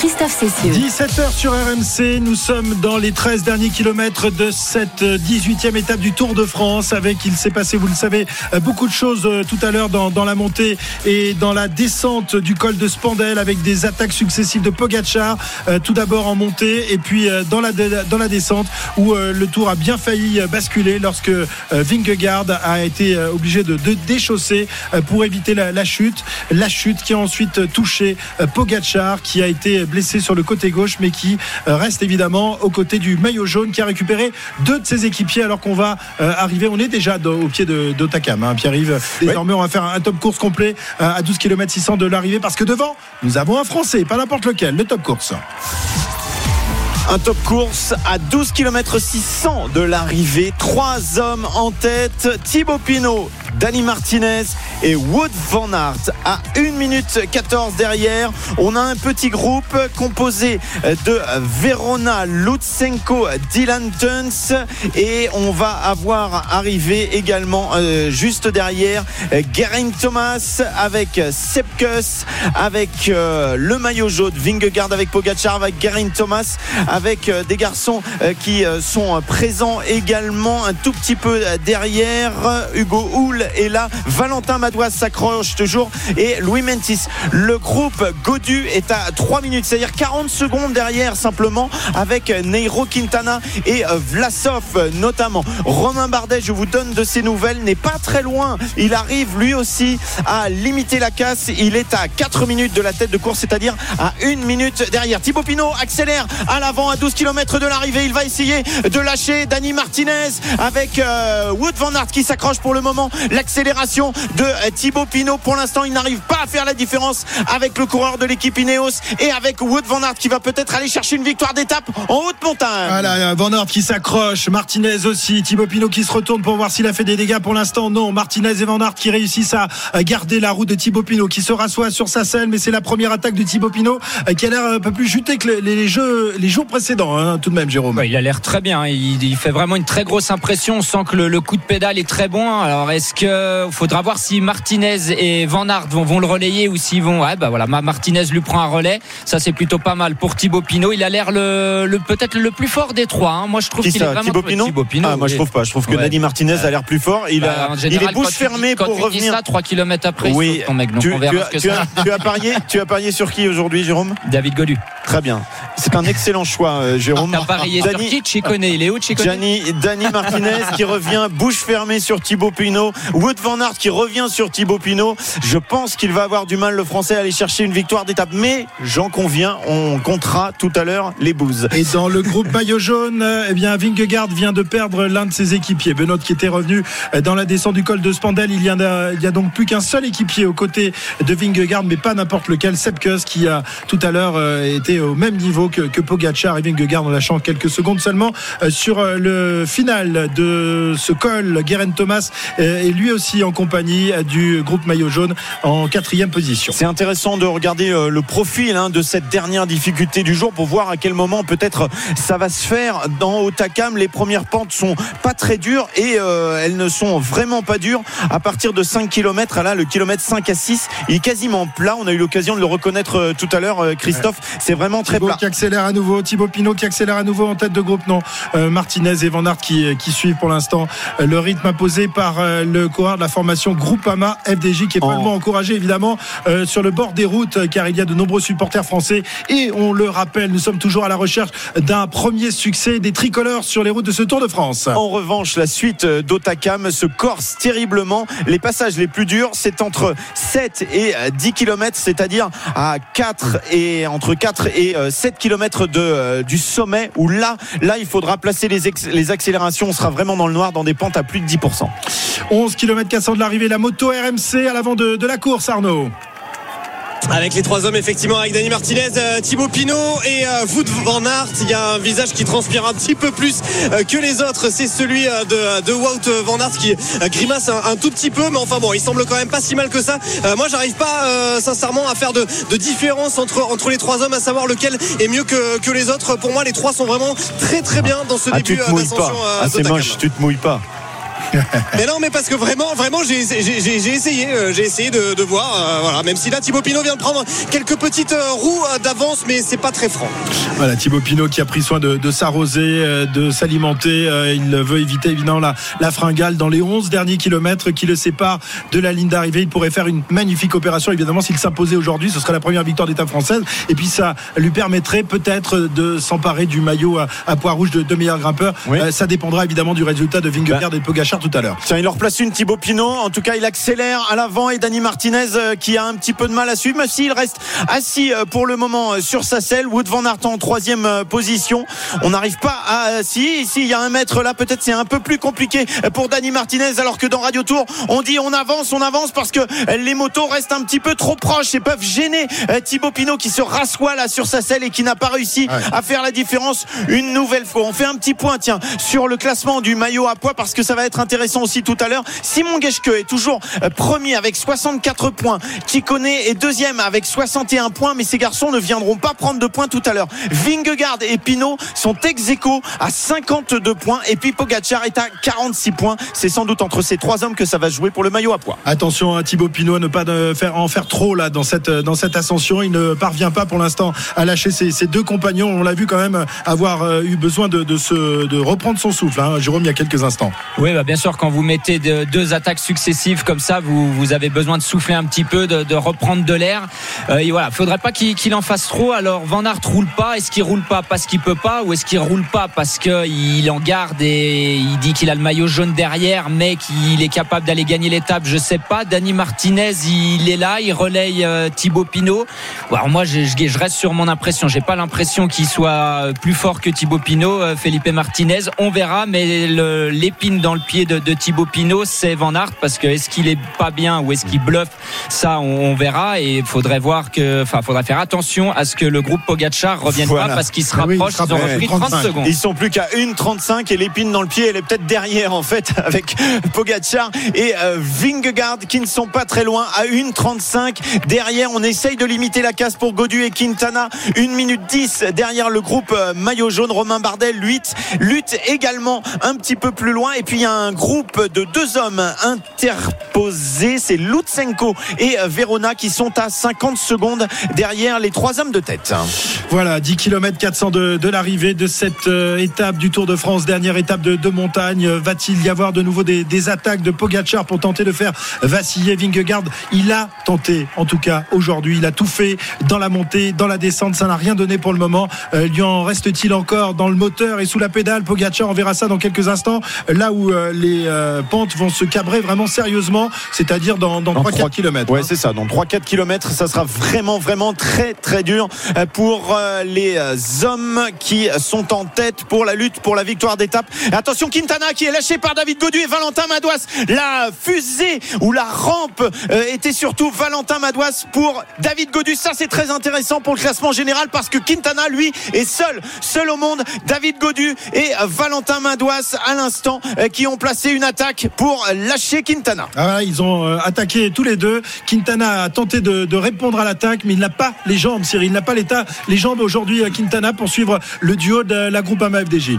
Christophe Cessieux. 17h sur RMC, nous sommes dans les 13 derniers kilomètres de cette 18e étape du Tour de France avec, il s'est passé, vous le savez, beaucoup de choses euh, tout à l'heure dans, dans la montée et dans la descente du col de Spandel avec des attaques successives de Pogacar, euh, tout d'abord en montée et puis euh, dans la, dans la descente où le Tour a bien failli basculer lorsque Vingegaard a été obligé de, de déchausser pour éviter la, la chute. La chute qui a ensuite touché Pogacar qui a été blessé sur le côté gauche mais qui euh, reste évidemment aux côtés du maillot jaune qui a récupéré deux de ses équipiers alors qu'on va euh, arriver, on est déjà au pied de- d'Otakam, hein, Pierre-Yves. Désormais on va faire un, un top course complet euh, à 12 km 600 de l'arrivée parce que devant nous avons un Français, pas n'importe lequel, le top course. Un top course à 12 km 600 de l'arrivée. Trois hommes en tête. Thibaut Pinot, Dani Martinez et Wood Van Aert à 1 minute 14 derrière. On a un petit groupe composé de Verona, Lutsenko, Dylan Tuns et on va avoir arrivé également euh, juste derrière Geraint Thomas avec Sepkus, avec euh, le maillot jaune, Vingegaard avec Pogacar, avec Geraint Thomas, avec euh, des garçons qui sont présents également un tout petit peu derrière. Hugo Est là, Valentin Madouas s'accroche toujours et Louis Mentis. Le groupe Godu est à 3 minutes, c'est-à-dire 40 secondes derrière simplement avec Neiro Quintana et euh, Vlasov notamment. Romain Bardet, je vous donne de ses nouvelles, n'est pas très loin. Il arrive lui aussi à limiter la casse. Il est à 4 minutes de la tête de course, c'est-à-dire à 1 minute derrière. Thibaut Pinot accélère à l'avant à 12 km de l'arrivée. Il va essayer de lâcher Dani Martinez avec euh, Wood Van Aert qui s'accroche pour le moment. L'accélération de euh, Thibaut Pinot. Pour l'instant, il n'arrive pas à faire la différence avec le coureur de l'équipe Ineos et avec Wood Van Aert qui va peut-être aller chercher une victoire d'étape en haute montagne. Voilà, Van Aert qui s'accroche, Martinez aussi, Thibaut Pinot qui se retourne pour voir s'il a fait des dégâts. Pour l'instant, non. Martinez et Van Aert qui réussissent à garder la route de Thibaut Pinot, qui se rassoit sur sa selle, mais c'est la première attaque de Thibaut Pinot euh, qui a l'air un peu plus jutée que les, les jeux, les jours précédents, hein, tout de même, Jérôme. Ouais, il a l'air très bien. Il, il fait vraiment une très grosse impression. On sent que le, le coup de pédale est très bon. Alors, est-ce que faudra voir si Martinez et Van Aert vont, vont le relayer ou s'ils vont. Ouais, bah voilà, Ma- Martinez lui prend un relais. Ça, c'est plutôt pas mal pour Thibaut Pinot. Il a l'air le, le peut-être le plus fort des trois. hein. Moi, je trouve Qui qu'il est vraiment Thibaut Pinot Thibaut Pinot, Ah, moi je trouve pas. Je trouve que Ouais. Dani Martinez a l'air plus fort. Il, Bah, a, il général, est bouche fermée pour tu dis revenir. ça, 3 km après, il Oui, ton mec. Donc tu, on verra tu as, ce que tu ça. as- tu as parié, tu as parié sur qui aujourd'hui, Jérôme? David Godu. Très bien. C'est un excellent choix, euh, Jérôme. T'as parié sur Dani- qui? Chicone Il est où Chicone Martinez qui revient bouche fermée sur Thibaut Pinot. Wood Van Aert qui revient sur Thibaut Pinot. Je pense qu'il va avoir du mal le français à aller chercher une victoire d'étape. Mais j'en conviens, on comptera tout à l'heure les bouses. Et dans le groupe maillot jaune, euh, eh bien, Vingegaard vient de perdre l'un de ses équipiers. Benoît qui était revenu euh, dans la descente du col de Spandel. Il y, en a, il y a donc plus qu'un seul équipier aux côtés de Vingegaard, mais pas n'importe lequel. Sepkus qui a tout à l'heure euh, été au même niveau que, Pogacar et Vingegaard en lâchant quelques secondes seulement euh, sur euh, le final de ce col. Guerin Thomas euh, lui aussi en compagnie du groupe maillot jaune en quatrième position. C'est intéressant de regarder euh, le profil hein, de cette dernière difficulté du jour pour voir à quel moment peut-être ça va se faire dans Otakam. Les premières pentes sont pas très dures et euh, elles ne sont vraiment pas dures. À partir de 5 km, là, le kilomètre 5 à 6, il est quasiment plat. On a eu l'occasion de le reconnaître euh, tout à l'heure, Christophe. C'est vraiment très Thibaut plat. qui accélère à nouveau, Thibaut Pinot qui accélère à nouveau en tête de groupe, non. Euh, Martinez et Van Aert qui, qui suivent pour l'instant le rythme imposé par le coureur de la formation Groupama FDJ qui est Oh. probablement encouragé évidemment euh, sur le bord des routes euh, car il y a de nombreux supporters français et on le rappelle, nous sommes toujours à la recherche d'un premier succès des tricolores sur les routes de ce Tour de France. En revanche, la suite euh, d'Otakam se corse terriblement. Les passages les plus durs, c'est entre 7 et euh, 10 km, c'est-à-dire à 4 et entre 4 et euh, 7 km de, euh, du sommet où là, là, il faudra placer les, les accélérations. On sera vraiment dans le noir dans des pentes à plus de 10%. 11 km 400 de l'arrivée, la moto RMC à l'avant de, de la course Arnaud. Avec les trois hommes, effectivement, avec Dani Martinez, euh, Thibaut Pinot et euh, Wout Van Aert. Il y a un visage qui transpire un petit peu plus euh, que les autres. C'est celui de, de Wout Van Aert qui grimace un, un tout petit peu. Mais enfin bon, il semble quand même pas si mal que ça. Euh, moi, j'arrive pas euh, sincèrement à faire de, de différence entre, entre les trois hommes, à savoir lequel est mieux que, que les autres. Pour moi, les trois sont vraiment très très bien dans ce Ah, tu début te mouilles pas. d'ascension. Ah, c'est moche, tu te mouilles pas. mais non, mais parce que vraiment, vraiment, j'ai essayé, euh, j'ai essayé de, de voir. euh, voilà, même si là, Thibaut Pinot vient de prendre quelques petites euh, roues d'avance, mais c'est pas très franc. Voilà, Thibaut Pinot qui a pris soin de, de s'arroser, euh, de s'alimenter. Euh, Il veut éviter évidemment la, la fringale dans les 11 derniers kilomètres qui le séparent de la ligne d'arrivée. Il pourrait faire une magnifique opération évidemment s'il s'imposait aujourd'hui. Ce serait la première victoire d'étape française. Et puis ça lui permettrait peut-être de s'emparer du maillot à, à poids rouge de, de meilleur grimpeur. Oui. Euh, ça dépendra évidemment du résultat de Vingegaard et de Tout à l'heure. Tiens, il leur place une Thibaut Pinot. En tout cas, il accélère à l'avant et Dani Martinez euh, qui a un petit peu de mal à suivre. Mais s'il reste assis euh, pour le moment euh, sur sa selle, Wood Van Aert en troisième position. On n'arrive pas à. Si, si, il y a un mètre là, peut-être c'est un peu plus compliqué pour Dani Martinez. Alors que dans Radio Tour, on dit on avance, on avance parce que les motos restent un petit peu trop proches et peuvent gêner Thibaut Pinot qui se rassoit là sur sa selle et qui n'a pas réussi Ouais. à faire la différence une nouvelle fois. On fait un petit point, tiens, sur le classement du maillot à poids parce que ça va être intéressant aussi tout à l'heure. Simon Geschke est toujours euh, premier avec 64 points. Kikone est deuxième avec 61 points, mais ces garçons ne viendront pas prendre de points tout à l'heure. Vingegaard et Pinot sont ex aequo à 52 points et puis Pogacar est à 46 points. C'est sans doute entre ces trois hommes que ça va se jouer pour le maillot à poids. Attention à Thibaut Pinot à ne pas de faire, en faire trop là dans cette, dans cette ascension. Il ne parvient pas pour l'instant à lâcher ses, ses deux compagnons. On l'a vu quand même avoir euh, eu besoin de, de, se, de reprendre son souffle, hein, Jérôme, il y a quelques instants. Oui, bah bien sûr, quand vous mettez de- deux attaques successives comme ça, vous, avez besoin de souffler un petit peu, de, reprendre de l'air. Euh, et voilà, faudrait pas qu'il en fasse trop. Alors, Van Aert roule pas. Est-ce qu'il roule pas parce qu'il peut pas, ou est-ce qu'il roule pas parce qu'il en garde et il dit qu'il a le maillot jaune derrière, mais qu'il est capable d'aller gagner l'étape? Je sais pas. Dani Martinez, il est là, il relaye euh, Thibaut Pinot. Alors moi, je, je- reste sur mon impression. J'ai pas l'impression qu'il soit plus fort que Thibaut Pinot, euh, Felipe Martinez. On verra, mais l'épine dans le pied de, de Thibaut Pinot, c'est Van Aert parce que est-ce qu'il est pas bien ou est-ce qu'il bluffe Ça, on, on verra et il faudrait voir que, enfin, faudrait faire attention à ce que le groupe Pogacar revienne Voilà. pas parce qu'il se Ah oui, il rapproche. se Ils ont rapproche. repris 30 35. secondes. Ils sont plus qu'à 1,35 et l'épine dans le pied, elle est peut-être derrière en fait avec Pogacar et euh, Vingegaard qui ne sont pas très loin à 1,35 derrière. On essaye de limiter la casse pour Godu et Quintana. 1 minute 10 derrière le groupe euh, maillot jaune. Romain Bardet lutte, lutte également un petit peu plus loin. Et puis il y a un groupe de deux hommes interposés. C'est Lutsenko et Verona qui sont à 50 secondes derrière les trois hommes de tête. Voilà, 10 km 400 de, de l'arrivée de cette euh, étape du Tour de France, dernière étape de, montagne. Euh, Va-t-il y avoir de nouveau des, attaques de Pogacar pour tenter de faire vaciller Vingegaard? Il a tenté, en tout cas aujourd'hui, il a tout fait dans la montée, dans la descente. Ça n'a rien donné pour le moment. Euh, lui en reste-t-il encore dans le moteur et sous la pédale? Pogacar, on verra ça dans quelques instants. Là où euh, les euh, pentes vont se cabrer vraiment sérieusement, c'est-à-dire dans, dans Dans 3-4 trois- km. Ouais, c'est ça. Dans 3-4 km, ça sera vraiment, vraiment très, très dur euh, pour euh, les euh, hommes qui sont en tête pour la lutte pour la victoire d'étape. Attention, Quintana qui est lâché par David Godu et Valentin Madouas. La fusée ou la rampe était surtout Valentin Madouas pour David Godu. Ça, c'est très intéressant pour le classement général parce que Quintana, lui, est seul, seul au monde. David Godu et Valentin Madouas à l'instant qui ont placé une attaque pour lâcher Quintana. Ah ils ont euh, attaqué tous les deux. Quintana a tenté de, de répondre à l'attaque, mais il n'a pas les jambes, Cyril. Il n'a pas l'état, les jambes aujourd'hui, euh, Quintana, pour suivre le duo de la groupe FDJ.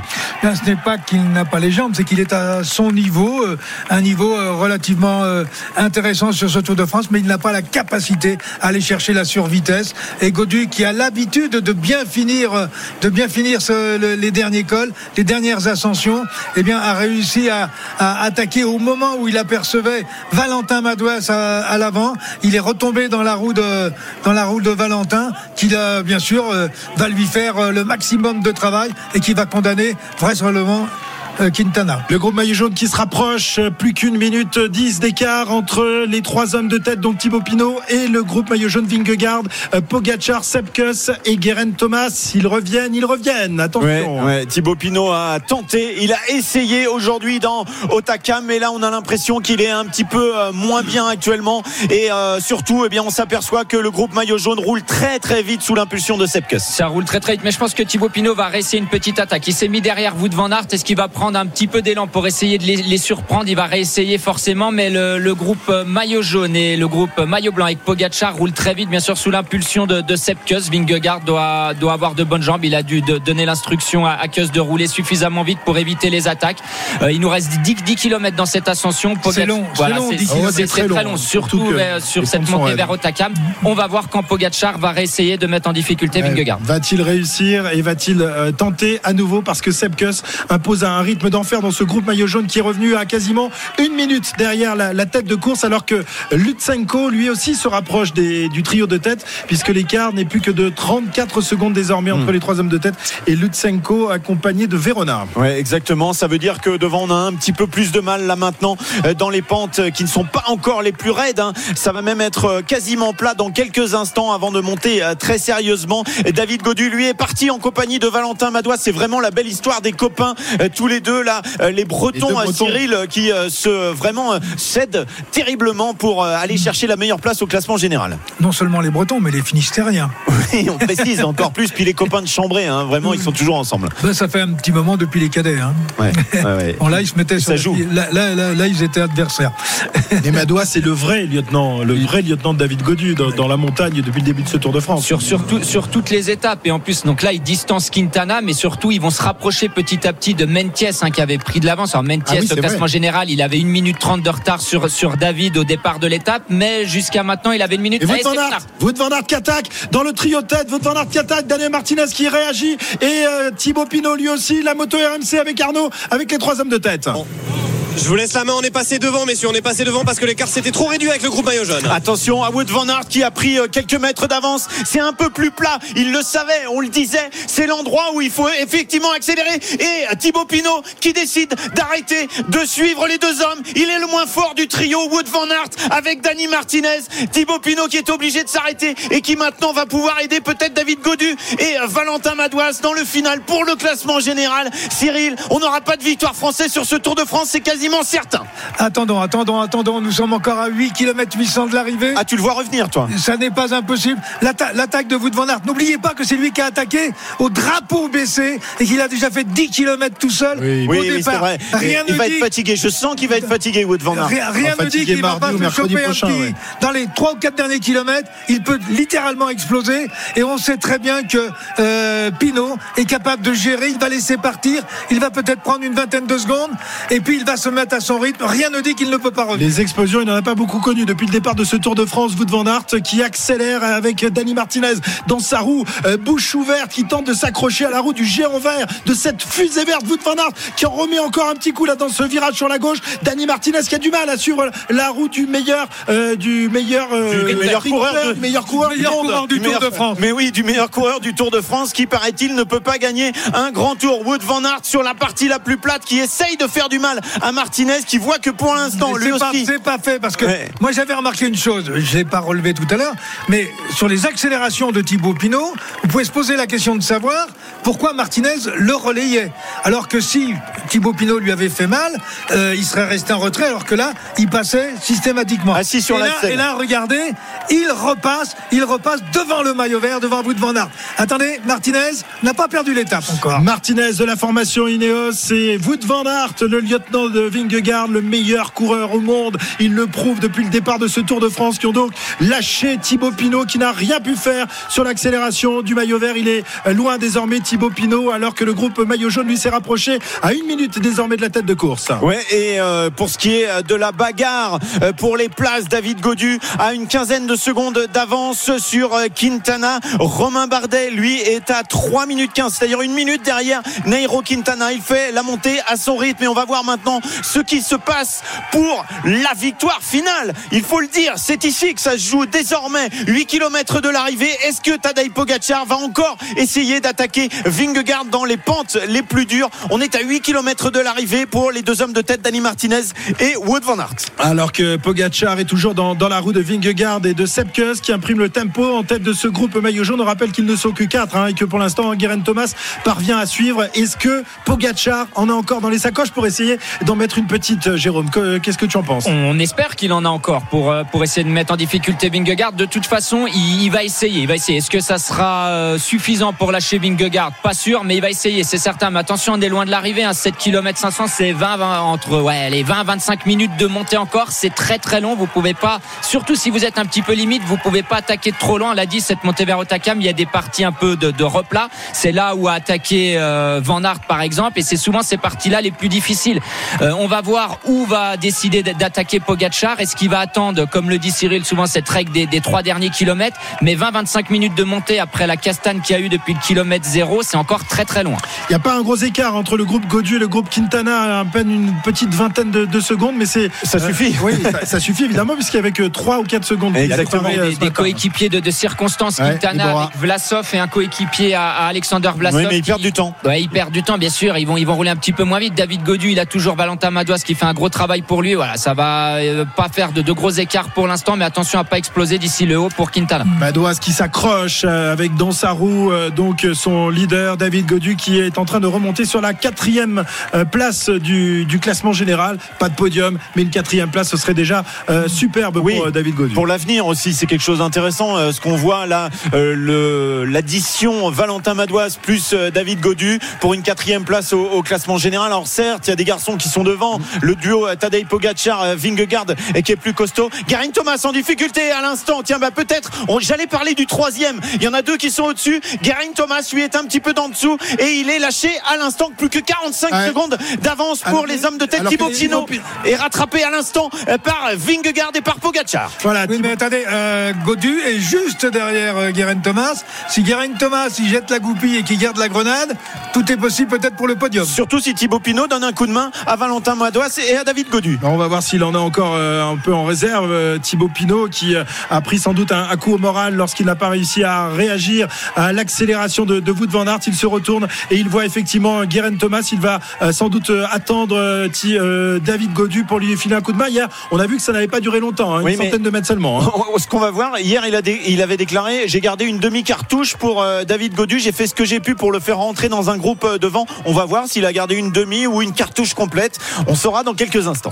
Bien, ce n'est pas qu'il n'a pas les jambes, c'est qu'il est à son niveau, euh, un niveau euh, relativement euh, intéressant sur ce Tour de France, mais il n'a pas la capacité à aller chercher la survitesse. Et Godu, qui a l'habitude de bien finir, de bien finir ce- le- les derniers cols, les dernières ascensions, eh bien, a réussi à, à attaquer au moment où il apercevait Valentin Madouas à, l'avant. Il est retombé dans la roue de, dans la roue de Valentin, qui euh, bien sûr euh, va lui faire euh, le maximum de travail et qui va condamner vraisemblablement Quintana. Le groupe maillot jaune qui se rapproche, euh, plus qu'une minute dix d'écart entre les trois hommes de tête, donc Thibaut Pinot et le groupe maillot jaune Vingegaard, euh, Pogacar, Sepkus et Guerin Thomas. Ils reviennent, ils reviennent. Attention. ouais. Thibaut Pinot a tenté, il a essayé aujourd'hui dans Otaka, mais là on a l'impression qu'il est un petit peu euh, moins bien actuellement. Et euh, surtout, eh bien, on s'aperçoit que le groupe maillot jaune roule très très vite sous l'impulsion de Sepkus. Ça roule très très vite, mais je pense que Thibaut Pinot va réessayer une petite attaque. Il s'est mis derrière Wout van Aert. Est-ce qu'il va prendre prendre un petit peu d'élan pour essayer de les, les surprendre. Il va réessayer forcément, mais le, le groupe maillot jaune et le groupe maillot blanc avec Pogacar roule très vite, bien sûr sous l'impulsion de, de Sepp Kuss. Vingegaard doit, doit avoir de bonnes jambes. Il a dû de- donner l'instruction à, à Kuss de rouler suffisamment vite pour éviter les attaques. Euh, il nous reste 10, 10 km dans cette ascension. C'est long, c'est long, 10 c'est- kilomètres. c'est C'est très, long, long, surtout euh, sur cette montée vers Otakam. On va voir quand Pogacar va réessayer de mettre en difficulté Vingegaard. Va-t-il réussir et va-t-il euh, tenter à nouveau parce que Seb Kuss impose un rythme d'enfer dans ce groupe maillot jaune qui est revenu à quasiment une minute derrière la, la tête de course alors que Lutsenko lui aussi se rapproche des- du trio de tête puisque l'écart n'est plus que de 34 secondes désormais entre les trois hommes de tête et Lutsenko accompagné de Verona. Ouais, exactement. Ça veut dire que devant, on a un petit peu plus de mal là maintenant euh, dans les pentes euh, qui ne sont pas encore les plus raides. hein. Ça va même être euh, quasiment plat dans quelques instants avant de monter très sérieusement. David Godu, lui, est parti en compagnie de Valentin Madois. C'est vraiment la belle histoire des copains, tous les deux là, euh, les Bretons, Les Bretons. Cyril, euh, qui euh, se vraiment cèdent terriblement pour euh, aller chercher la meilleure place au classement général. Non seulement les Bretons, mais les Finistériens. Et on précise encore plus. Puis les copains de Chambray, hein, vraiment, ils sont toujours ensemble. Ben, ça fait un petit moment depuis les cadets. Hein. Ouais, ouais, ouais. Bon, là, ils se mettaient sur Ça joue. Là, là, là, là, ils étaient adversaires. Et Madois c'est le vrai lieutenant, le vrai lieutenant de David Godu dans, dans la montagne depuis le début de ce Tour de France. Sur, sur, tout- sur toutes les étapes. Et en plus, donc là, ils distancent Quintana, mais surtout, ils vont se rapprocher petit à petit de Hein, qui avait pris de l'avance. Alors, Menties, Ah oui, au classement vrai. général, il avait une minute 30 de retard sur, sur David au départ de l'étape, mais jusqu'à maintenant, il avait une minute. Et Wout Allez, van Aert. Wout van Aert qui attaque dans le trio de tête, Wout van Aert qui attaque, Daniel Martinez qui réagit et euh, Thibaut Pinot lui aussi, la moto RMC avec Arnaud, avec les trois hommes de tête. Je vous laisse la main, on est passé devant, messieurs, on est passé devant parce que l'écart s'était trop réduit avec le groupe maillot jaune. Attention à Wood Van Aert qui a pris euh, quelques mètres d'avance. C'est un peu plus plat. Il le savait, on le disait. C'est l'endroit où il faut effectivement accélérer. Et Thibaut Pinot qui décide d'arrêter de suivre les deux hommes. Il est le moins fort du trio Wood Van Aert avec Dani Martinez. Thibaut Pinot qui est obligé de s'arrêter et qui maintenant va pouvoir aider peut-être David Godu et euh, Valentin Madouas dans le final pour le classement général. Cyril, on n'aura pas de victoire française sur ce Tour de France, c'est quasiment certain. Attendons, attendons, attendons. Nous sommes encore à 8 km 800 de l'arrivée. Ah, tu le vois revenir, toi Ça n'est pas impossible. L'atta- L'attaque de Wout van Aert. N'oubliez pas que c'est lui qui a attaqué au drapeau baissé et qu'il a déjà fait 10 km tout seul Oui, au Oui, départ. vrai. Rien il ne va dit. être fatigué. Je sens qu'il va être fatigué, Wood Van Aert. Rien, rien ne dit qu'il va pas se choper un prochain, petit. ouais. Dans les 3 ou 4 derniers kilomètres, il peut littéralement exploser. Et on sait très bien que euh, Pinot est capable de gérer. Il va laisser partir. Il va peut-être prendre une vingtaine de secondes. Et puis il va se mettre à son rythme. Rien ne dit qu'il ne peut pas revenir. Les explosions, il n'en a pas beaucoup connu depuis le départ de ce Tour de France. Wout van Aert qui accélère avec Dani Martinez dans sa roue, euh, bouche ouverte, qui tente de s'accrocher à la roue du géant vert, de cette fusée verte. Wout van Aert qui en remet encore un petit coup là dans ce virage sur la gauche. Dani Martinez qui a du mal à suivre la roue du meilleur, euh, du meilleur, euh, Du meilleur coureur de- du meilleur coureur du meilleur monde. coureur du Tour de France. Mais oui, du meilleur coureur du Tour de France qui, paraît-il, ne peut pas gagner un grand tour. Wood Van Aert sur la partie la plus plate qui essaye de faire du mal à Martinez qui voit que pour l'instant, lui c'est pas, aussi. c'est pas fait parce que Ouais. moi j'avais remarqué une chose, je l'ai pas relevé tout à l'heure, mais sur les accélérations de Thibaut Pinot, vous pouvez se poser la question de savoir pourquoi Martinez le relayait. Alors que si Thibaut Pinot lui avait fait mal, euh, il serait resté en retrait, alors que là, il passait systématiquement. Assis sur et la là, scène. Et là, regardez, il repasse, il repasse devant le maillot vert, devant Wout van Aert. Attendez, Martinez n'a pas perdu l'étape encore. Martinez de la formation Ineos et Wout van Aert, le lieutenant de Vingegaard, le meilleur coureur au monde. Il le prouve depuis le départ de ce Tour de France qui ont donc lâché Thibaut Pinot qui n'a rien pu faire sur l'accélération du maillot vert. Il est loin désormais Thibaut Pinot alors que le groupe maillot jaune lui s'est rapproché à une minute désormais de la tête de course. Ouais, et euh, pour ce qui est euh, de la bagarre euh, pour les places, David Godu a une quinzaine de secondes d'avance sur Quintana. Romain Bardet, lui, est à 3 minutes 15, c'est-à-dire une minute derrière Nairo Quintana. Il fait la montée à son rythme et on va voir maintenant ce qui se passe pour la victoire finale. Il faut le dire, c'est ici que ça se joue désormais. 8 km de l'arrivée. Est-ce que Tadej Pogacar va encore essayer d'attaquer Vingegaard dans les pentes les plus dures? On est à 8 km de l'arrivée pour les deux hommes de tête, Dani Martinez et Wood Van Aert. Alors que Pogacar est toujours dans, la roue de Vingegaard et de Sepkus qui imprime le tempo en tête de ce groupe maillot jaune. On rappelle qu'ils ne sont que 4 et que pour l'instant Guerin Thomas parvient à suivre. Est-ce que Pogacar en a encore dans les sacoches pour essayer d'en mettre une petite, euh, Jérôme. Que- Qu'est-ce que tu en penses? On espère qu'il en a encore pour, euh, pour essayer de mettre en difficulté Vingegaard. De toute façon, il, va essayer. Il va essayer. Est-ce que ça sera euh, suffisant pour lâcher Vingegaard? Pas sûr, mais il va essayer, c'est certain. Mais attention, on est loin de l'arrivée. Hein. 7 km 500, c'est 20, 20 entre ouais, les 20 25 minutes de montée encore. C'est très très long. Vous pouvez pas, surtout si vous êtes un petit peu limite, vous pouvez pas attaquer trop loin. On l'a dit, cette montée vers Otakam, il y a des parties un peu de, de replat. C'est là où a attaqué Van Aert par exemple, et c'est souvent ces parties-là les plus difficiles. Euh, on va voir où va décider d'attaquer Pogachar. Est-ce qu'il va attendre, comme le dit Cyril, souvent cette règle des, des trois derniers kilomètres, mais 20-25 minutes de montée après la castagne qu'il y a eu depuis le kilomètre zéro, c'est encore très très loin. Il n'y a pas un gros écart entre le groupe Godu et le groupe Quintana, à peine une petite vingtaine de, de secondes, mais c'est. Ça suffit. oui, ça, ça suffit évidemment, puisqu'il n'y avait que 3 ou 4 secondes. Exactement. Préparé, euh, des, coéquipiers de, de circonstances, Ouais, Quintana avec Vlasov et un coéquipier à, à Alexander Vlasov. Oui, mais ils qui- perdent du temps. Ouais, ils perdent du temps, bien sûr. Ils vont, ils vont rouler un petit peu moins vite. David Godu, il a toujours Valentin Madouas qui fait un gros travail pour lui. Voilà, ça va euh, pas faire de, de gros écarts pour l'instant, mais attention à pas exploser d'ici le haut pour Quintana. Madouas qui s'accroche euh, avec dans sa roue euh, donc son leader David Godu qui est en train de remonter sur la quatrième place du, du classement général. Pas de podium, mais une quatrième place, ce serait déjà euh, superbe Oui, pour David Godu. Pour l'avenir aussi, c'est quelque chose d'intéressant. Euh, ce qu'on voit là, euh, l'addition Valentin Madouas plus euh, David Godu pour une quatrième place au, au classement général. Alors certes, il y a des garçons qui sont devant. Le duo euh, Tadej Pogacar, euh, Vingegaard et qui est plus costaud. Garin Thomas en difficulté à l'instant. Tiens, bah peut-être. on- J'allais parler du troisième. Il y en a deux qui sont au-dessus. Garin Thomas lui est un petit peu d'en dessous et il est lâché à l'instant. Plus que 45 Ouais. secondes d'avance pour Alors, les hommes de tête. Thibaut Pinot est rattrapé à l'instant euh, par Vingegaard et par Pogacar. Voilà, Oui, mais attendez, euh, Godu est juste derrière euh, Guerin Thomas. Si Guerin Thomas il jette la goupille et qu'il garde la grenade, tout est possible peut-être pour le podium. Surtout si Thibaut Pinot donne un coup de main à Valentin Et à David Godu. On va voir s'il en a encore euh, un peu en réserve. Euh, Thibaut Pinot qui euh, a pris sans doute un, coup au moral lorsqu'il n'a pas réussi à réagir à l'accélération de, de Wout van Aert. Il se retourne et il voit effectivement Guérin Thomas. Il va sans doute attendre David Godu pour lui filer un coup de main. Hier, on a vu que ça n'avait pas duré longtemps, hein, Oui, une mais- centaine de mètres seulement. hein. Ce qu'on va voir, hier il, a dé- il avait déclaré j'ai gardé une demi-cartouche pour David Godu, j'ai fait ce que j'ai pu pour le faire rentrer dans un groupe devant. On va voir s'il a gardé une demi ou une cartouche complète. On saura dans quelques instants.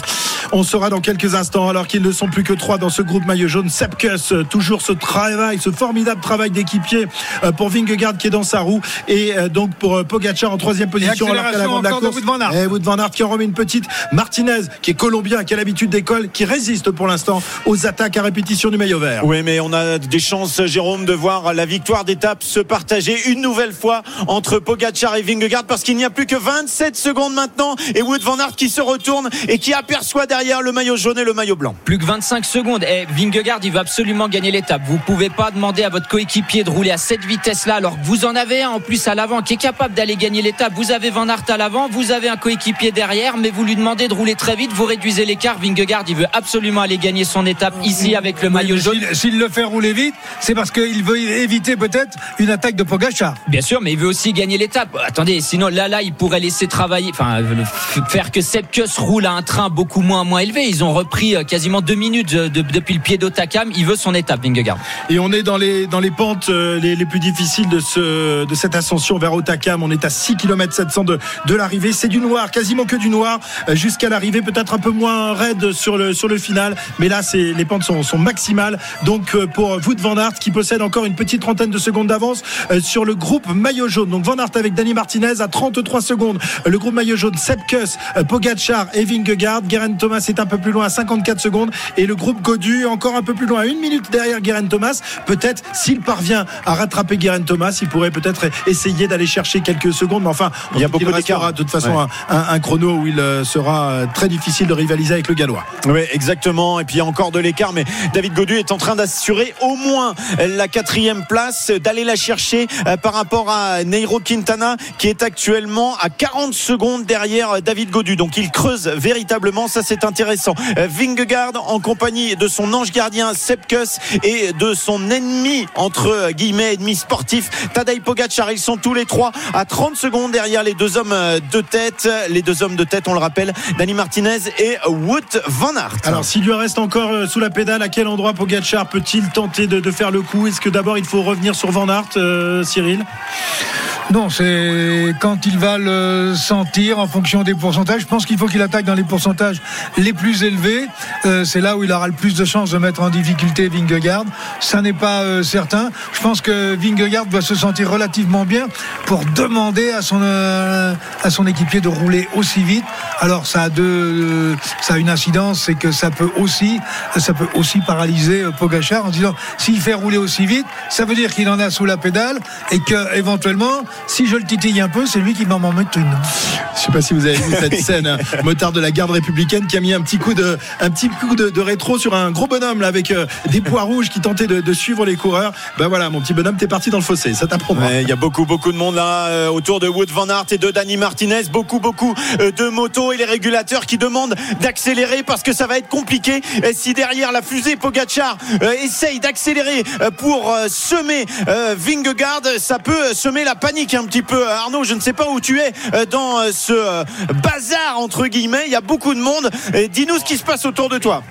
On saura dans quelques instants, alors qu'ils ne sont plus que trois dans ce groupe maillot jaune. Sepkus, euh, toujours ce travail, ce formidable travail d'équipier euh, pour Vingegaard qui est dans sa roue et euh, donc pour Pogacar en troisième position. alors qu'à accélération l'avant de la encore de course, Wout van Aert. et Wout van Aert qui en remet une petite. Martinez qui est colombien, qui a l'habitude d'école, qui résiste pour l'instant aux attaques à répétition du maillot vert. Oui, mais on a des chances, Jérôme, de voir la victoire d'étape se partager une nouvelle fois entre Pogacar et Vingegaard parce qu'il n'y a plus que 27 secondes maintenant et Wood van Aert qui se retourne et qui aperçoit derrière le maillot jaune et le maillot blanc. Plus que 25 secondes. Et Vingegaard, il veut absolument gagner l'étape. Vous pouvez pas demander à votre coéquipier de rouler à cette vitesse-là, alors que vous en avez un en plus à l'avant qui est capable d'aller gagner l'étape. Vous avez Van Aert à l'avant, vous avez un coéquipier derrière, mais vous lui demandez de rouler très vite, vous réduisez l'écart. Vingegaard, il veut absolument aller gagner son étape ici avec le maillot jaune. S'il- le fait rouler vite, c'est parce qu'il veut éviter peut-être une attaque de Pogacar. Bien sûr, mais il veut aussi gagner l'étape. Attendez, sinon là, là, il pourrait laisser travailler, enfin, faire que Sepkus roule à un train beaucoup moins, moins élevé. Ils ont repris euh, quasiment deux minutes euh, de- depuis le pied d'Otakam. Il veut son étape, Vingegaard. Et on est dans les, dans les pentes euh, les, plus difficiles de, ce, cette ascension vers Otakam. On est à 6 km 700 de, de l'arrivée. C'est du noir, quasiment que du noir jusqu'à l'arrivée. Peut-être un peu moins raide sur le, final. Mais là, les pentes sont, maximales. Donc pour Wout van Aert qui possède encore une petite trentaine de secondes d'avance sur le groupe maillot jaune. Donc Van Aert avec Dani Martinez à 33 secondes. Le groupe maillot jaune, Sepkus, euh, Pogacar et Vingegaard. Guerin Thomas est un peu plus loin à 54 secondes. Et le groupe Godu encore un peu plus loin à une minute derrière Guerin Thomas. Peut-être s'il parvient à rattraper Guerin Thomas, il pourrait peut-être essayer d'aller chercher quelques secondes. Mais enfin, Il y a beaucoup d'écart. De toute façon, Ouais. un, chrono où il euh, sera euh, très difficile de rivaliser avec le Gallois. Oui, exactement. Et puis il y a encore de l'écart, mais David Godu est en train d'assurer au moins la quatrième place, d'aller la chercher euh, par rapport à Neiro Quintana, qui est actuellement à 40 secondes derrière David Godu. Donc il creuse véritablement, ça c'est intéressant. Euh, Vingegaard en compagnie de son ange gardien Sepkus et de son ennemi entre guillemets ennemi sportif Tadej Pogacar. Ils sont tous les trois à 30 secondes derrière les deux hommes euh, de tête. Les deux hommes de tête, on le rappelle, Dani Martinez et Wout van Aert. Alors, s'il lui reste encore euh, sous la pédale, à quel endroit Pogacar peut-il tenter de, faire le coup? Est-ce que d'abord il faut revenir sur Van Aert, Cyril? Non, c'est quand il va le sentir en fonction des pourcentages. Je pense qu'il faut qu'il attaque dans les pourcentages les plus élevés. Euh, c'est là où il aura le plus de chances de mettre en difficulté Vingegaard. Ça n'est pas euh, certain. Je pense que Vingegaard doit se sentir relativement bien pour demander à son euh, équipier de rouler aussi vite. Alors ça a deux, ça a une incidence, c'est que ça peut aussi paralyser Pogachar en disant s'il fait rouler aussi vite, ça veut dire qu'il en a sous la pédale et que éventuellement, si je le titille un peu, c'est lui qui va m'en mettre une. Je sais pas si vous avez vu cette scène, hein. motard de la garde républicaine qui a mis un petit coup de, un petit coup de, de rétro sur un gros bonhomme là avec euh, des poids rouges qui tentait de, de suivre les coureurs. Ben voilà, mon petit bonhomme, t'es parti dans le fossé. Ça t'apprendra. Ouais, Il y a beaucoup, beaucoup de monde là euh, autour de Wood Van Aert et de Danny Martinez. Beaucoup, beaucoup euh, de motos et les régulateurs qui demandent d'accélérer parce que ça va être compliqué. Et si derrière la fusée Pogachar euh, essaye d'accélérer euh, pour euh, semer euh, Vingegaard, ça peut semer la panique un petit peu. Arnaud, je ne sais pas où tu es euh, dans euh, ce euh, bazar entre guillemets. Il y a beaucoup de monde. Dis-nous ce qui se passe autour de toi.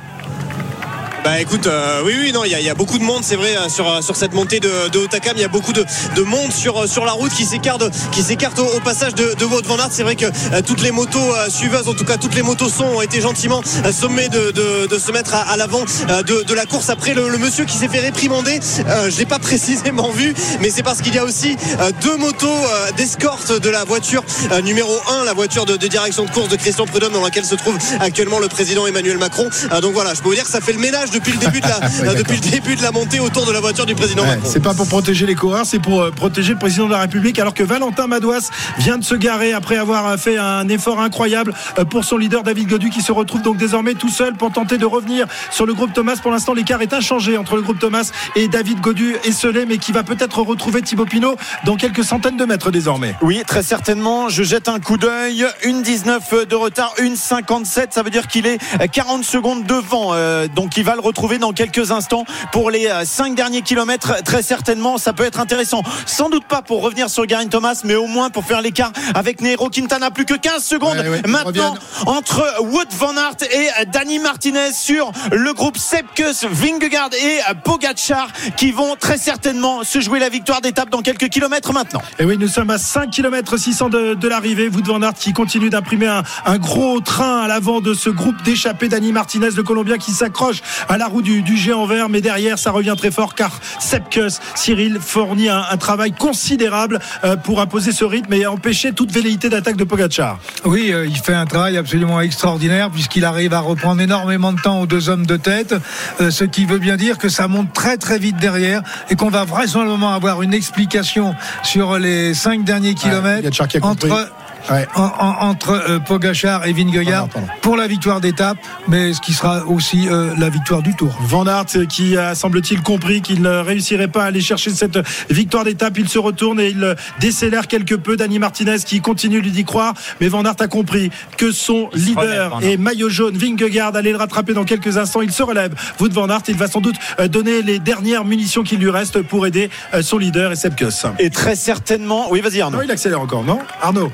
Bah écoute, euh, oui, oui, non, il y, a- beaucoup de monde, c'est vrai, euh, sur, euh, sur cette montée de, de Otakam. Il y a beaucoup de, de monde sur, euh, sur la route qui s'écarte, qui au, passage de, de Wout van. C'est vrai que toutes les motos euh, suiveuses, en tout cas toutes les motos sont, ont été gentiment sommées de, de, se mettre à, l'avant de, la course. Après, le, monsieur qui s'est fait réprimander, je l'ai pas précisément vu, mais c'est parce qu'il y a aussi deux motos d'escorte de la voiture numéro 1, la voiture de, direction de course de Christian Prudhomme, dans laquelle se trouve actuellement le président Emmanuel Macron. Donc voilà, je peux vous dire que ça fait le ménage depuis le début de la, depuis le début de la montée autour de la voiture du président Ouais, Macron. c'est pas pour protéger les coureurs, c'est pour euh, protéger le président de la République. Alors que Valentin Madouas vient de se garer après avoir euh, fait un effort incroyable euh, pour son leader David Godu qui se retrouve donc désormais tout seul pour tenter de revenir sur le groupe Thomas. Pour l'instant, l'écart est inchangé entre le groupe Thomas et David Godu esselé, mais qui va peut-être retrouver Thibaut Pinot dans quelques centaines de mètres désormais. Oui, très certainement. Je jette un coup d'œil. Une 19 de retard, une 57. Ça veut dire qu'il est 40 secondes devant. Euh, donc il va le retrouver dans quelques instants pour les 5 derniers kilomètres. Très certainement, ça peut être intéressant. Sans doute pas pour revenir sur Garin Thomas, mais au moins pour faire l'écart avec Nero Quintana. Plus que 15 secondes Ouais, ouais, ils maintenant entre Wood Van Aert et Danny Martinez sur le groupe Sepkus, Vingegaard et Pogacar qui vont très certainement se jouer la victoire d'étape dans quelques kilomètres maintenant. Et oui, nous sommes à 5 km 600 de, de l'arrivée. Wout van Aert qui continue d'imprimer un, un gros train à l'avant de ce groupe d'échappés d'Annie Martinez, le Colombien qui s'accroche à la roue du, du géant vert. Mais derrière, ça revient très fort car Sepkus, Cyril, fournit un, un travail considérable euh, pour imposer ce rythme et empêcher toute velléité d'attaque de Pogacar. Oui, euh, il fait un travail absolument extraordinaire puisqu'il arrive à reprendre énormément de temps aux deux hommes de tête, euh, ce qui veut bien dire que ça monte très très vite derrière et qu'on va vraisemblablement avoir une explication sur les cinq derniers kilomètres entre Ouais. en- en- entre euh, Pogachar et Vingegaard Pardon, pardon. pour la victoire d'étape, mais ce qui sera aussi euh, la victoire du Tour. Van Aert euh, qui a semble-t-il compris qu'il ne réussirait pas à aller chercher cette victoire d'étape. Il se retourne et il euh, décélère quelque peu. Dani Martinez qui continue lui d'y croire. Mais Van Aert a compris que son Il leader et maillot jaune Vingegaard allait le rattraper dans quelques instants. Il se relève. Wout Van Aert, il va sans doute euh, donner les dernières munitions qu'il lui reste pour aider euh, son leader et Sepkus. Et très certainement. Oui, vas-y Arnaud. Non, il accélère encore, non? Arnaud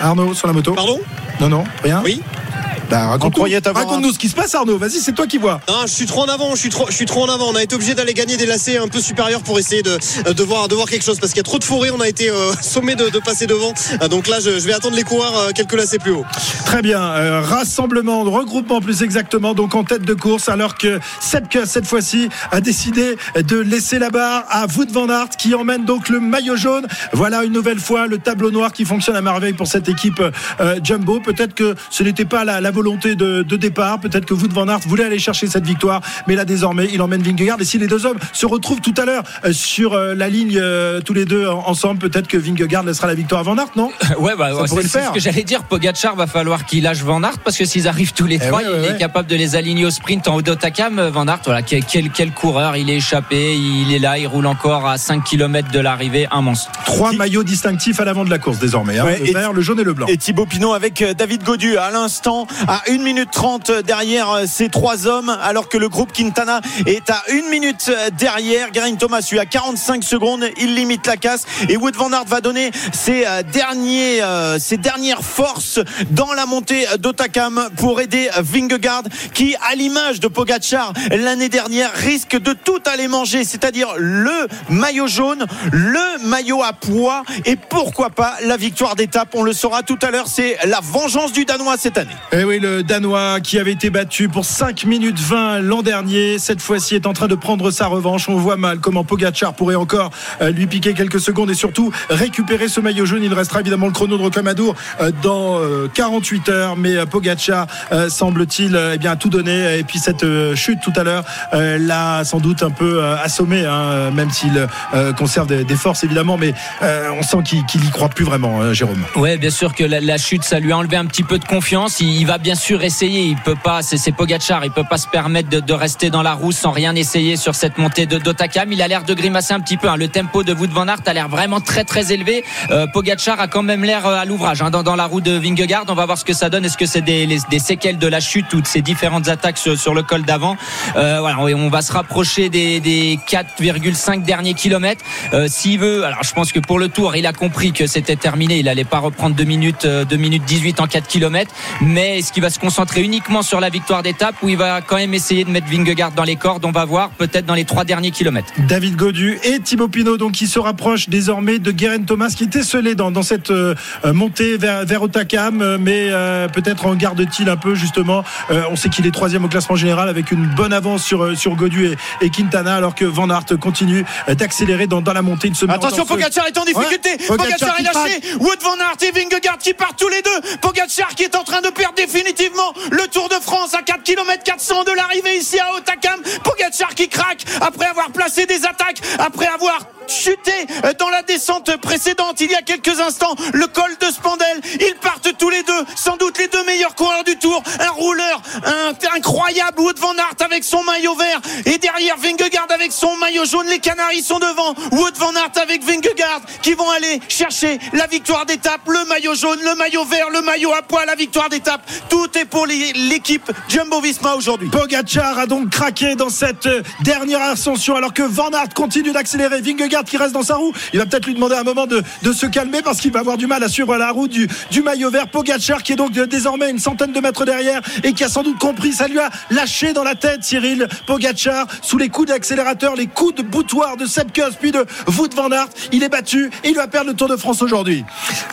Arnaud sur la moto Pardon Non, non, rien Oui Bah, raconte-nous croyait t'avoir- raconte-nous ce qui se passe, Arnaud. Vas-y, c'est toi qui vois. Non, je suis trop en avant, je suis trop, je suis trop en avant. On a été obligé d'aller gagner des lacets un peu supérieurs pour essayer de, de, voir, de voir quelque chose parce qu'il y a trop de forêt. On a été euh, sommé de, de passer devant. Euh, Donc là, je, je vais attendre les coureurs euh, quelques lacets plus haut. Très bien, euh, rassemblement, regroupement plus exactement, donc en tête de course, alors que Sepke cette fois-ci a décidé de laisser la barre à Wout van Aert qui emmène donc le maillot jaune. Voilà une nouvelle fois le tableau noir qui fonctionne à merveille pour cette équipe euh, Jumbo. Peut-être que ce n'était pas la, la volonté de, de départ, peut-être que Wout van Aert voulait aller chercher cette victoire, mais là désormais il emmène Vingegaard. Et si les deux hommes se retrouvent tout à l'heure euh, sur euh, la ligne euh, tous les deux en- ensemble, peut-être que Vingegaard laissera la victoire à Van Aert, non? Ouais, bah, Ça ouais, pourrait c'est le c'est faire. ce que j'allais dire. Pogachar va falloir qu'il lâche Van Aert parce que s'ils arrivent tous les Eh trois, ouais, il ouais, est capable de les aligner au sprint en haut d'Otakam. Van Aert, voilà, quel, quel, quel coureur. Il est échappé, il est là, il roule encore à 5 km de l'arrivée. Un monstre. Trois maillots distinctifs à l'avant de la course désormais. hein. Ouais, le vert, le jaune et le blanc. Et Thibaut Pinot avec David Godu à l'instant à 1 minute 30 derrière ces trois hommes, alors que le groupe Quintana est à 1 minute derrière. Geraint Thomas, lui, à 45 secondes, il limite la casse. Et Wood Van Aert va donner ses, euh, derniers, euh, ses dernières forces dans la montée d'Otakam pour aider Vingegaard, qui, à l'image de Pogacar l'année dernière, risque de tout aller manger, c'est-à-dire le maillot jaune, le maillot à poids et pourquoi pas la victoire d'étape? On le saura tout à l'heure. C'est la vengeance du Danois cette année. Eh le Danois qui avait été battu pour 5 minutes 20 l'an dernier, cette fois-ci est en train de prendre sa revanche. On voit mal comment Pogacar pourrait encore euh, lui piquer quelques secondes et surtout récupérer ce maillot jaune. Il restera évidemment le chrono de Rocamadour euh, dans euh, 48 heures, mais euh, euh, semble-t-il euh, eh bien tout donner. Et puis cette euh, chute tout à l'heure euh, l'a sans doute un peu euh, assommé, hein, même s'il euh, conserve des, forces évidemment, mais euh, on sent qu'il qu'il y croit plus vraiment, euh, Jérôme. Ouais, bien sûr que la, chute, ça lui a enlevé un petit peu de confiance. Il va bien sûr essayer. Il peut pas, c'est Pogacar, il peut pas se permettre de, rester dans la roue sans rien essayer sur cette montée de d'Otakam. Il a l'air de grimacer un petit peu. hein. Le tempo de Wout van Aert a l'air vraiment très très élevé. Euh, Pogacar a quand même l'air euh, à l'ouvrage hein, dans, dans la roue de Vingegaard. On va voir ce que ça donne. Est-ce que c'est des, les- des séquelles de la chute ou de ces différentes attaques sur, le col d'avant? Euh, Voilà, on, va se rapprocher des, des 4,5 derniers kilomètres. Euh, S'il veut, alors je pense que pour le tour, il a compris que c'était terminé. Il allait pas reprendre 2 minutes, euh, 2 minutes 18 en 4 km. Mais est-ce qu'il va se concentrer uniquement sur la victoire d'étape ou il va quand même essayer de mettre Vingegaard dans les cordes On va voir peut-être dans les trois derniers kilomètres. David Godu et Thibaut Pinot donc qui se rapprochent désormais de Guerin Thomas qui était scellé dans, dans cette euh, montée vers, vers Otakam euh, mais euh, peut-être en garde-t-il un peu justement Euh, on sait qu'il est troisième au classement général avec une bonne avance sur, euh, sur Godu et, et Quintana alors que Van Aert continue euh, d'accélérer dans, dans la montée il se Attention. Pogacar est en difficulté. Ouais, Pogacar, Pogacar est qui lâché. Wood Van Aert et Vingegaard qui partent tous les deux. Pogacar qui est en train de perdre définitivement le Tour de France à 4 km 400 de l'arrivée ici à Otakam. Pogacar qui craque après avoir placé des attaques, après avoir chuté dans la descente précédente il y a quelques instants. Le col de Spandel. Ils partent tous les deux. Sans doute les deux meilleurs coureurs du Tour. Un rouleur un, incroyable. Wood Van Aert avec son maillot vert. Et derrière Vingegaard avec son maillot jaune. Les Canaries sont devant. Wood Van Aert avec Vingegaard qui vont aller chercher la victoire d'étape. Le maillot jaune, le maillot vert, le maillot à poids, la victoire d'étape. Tout est pour l'équipe Jumbo Visma aujourd'hui. Pogacar a donc craqué dans cette euh, dernière ascension alors que Van Aert continue d'accélérer. Vingegaard qui reste dans sa roue. Il va peut-être lui demander un moment de, de se calmer parce qu'il va avoir du mal à suivre la roue du, du maillot vert. Pogacar qui est donc euh, désormais une centaine de mètres derrière et qui a sans doute compris. Ça lui a lâché dans la tête Cyril Pogacar sous les coups d'accélérateur, les coups de boutoir de Sepp Kuss puis de Wout Van Aert. Il est battu et il va perdre le Tour de France aujourd'hui.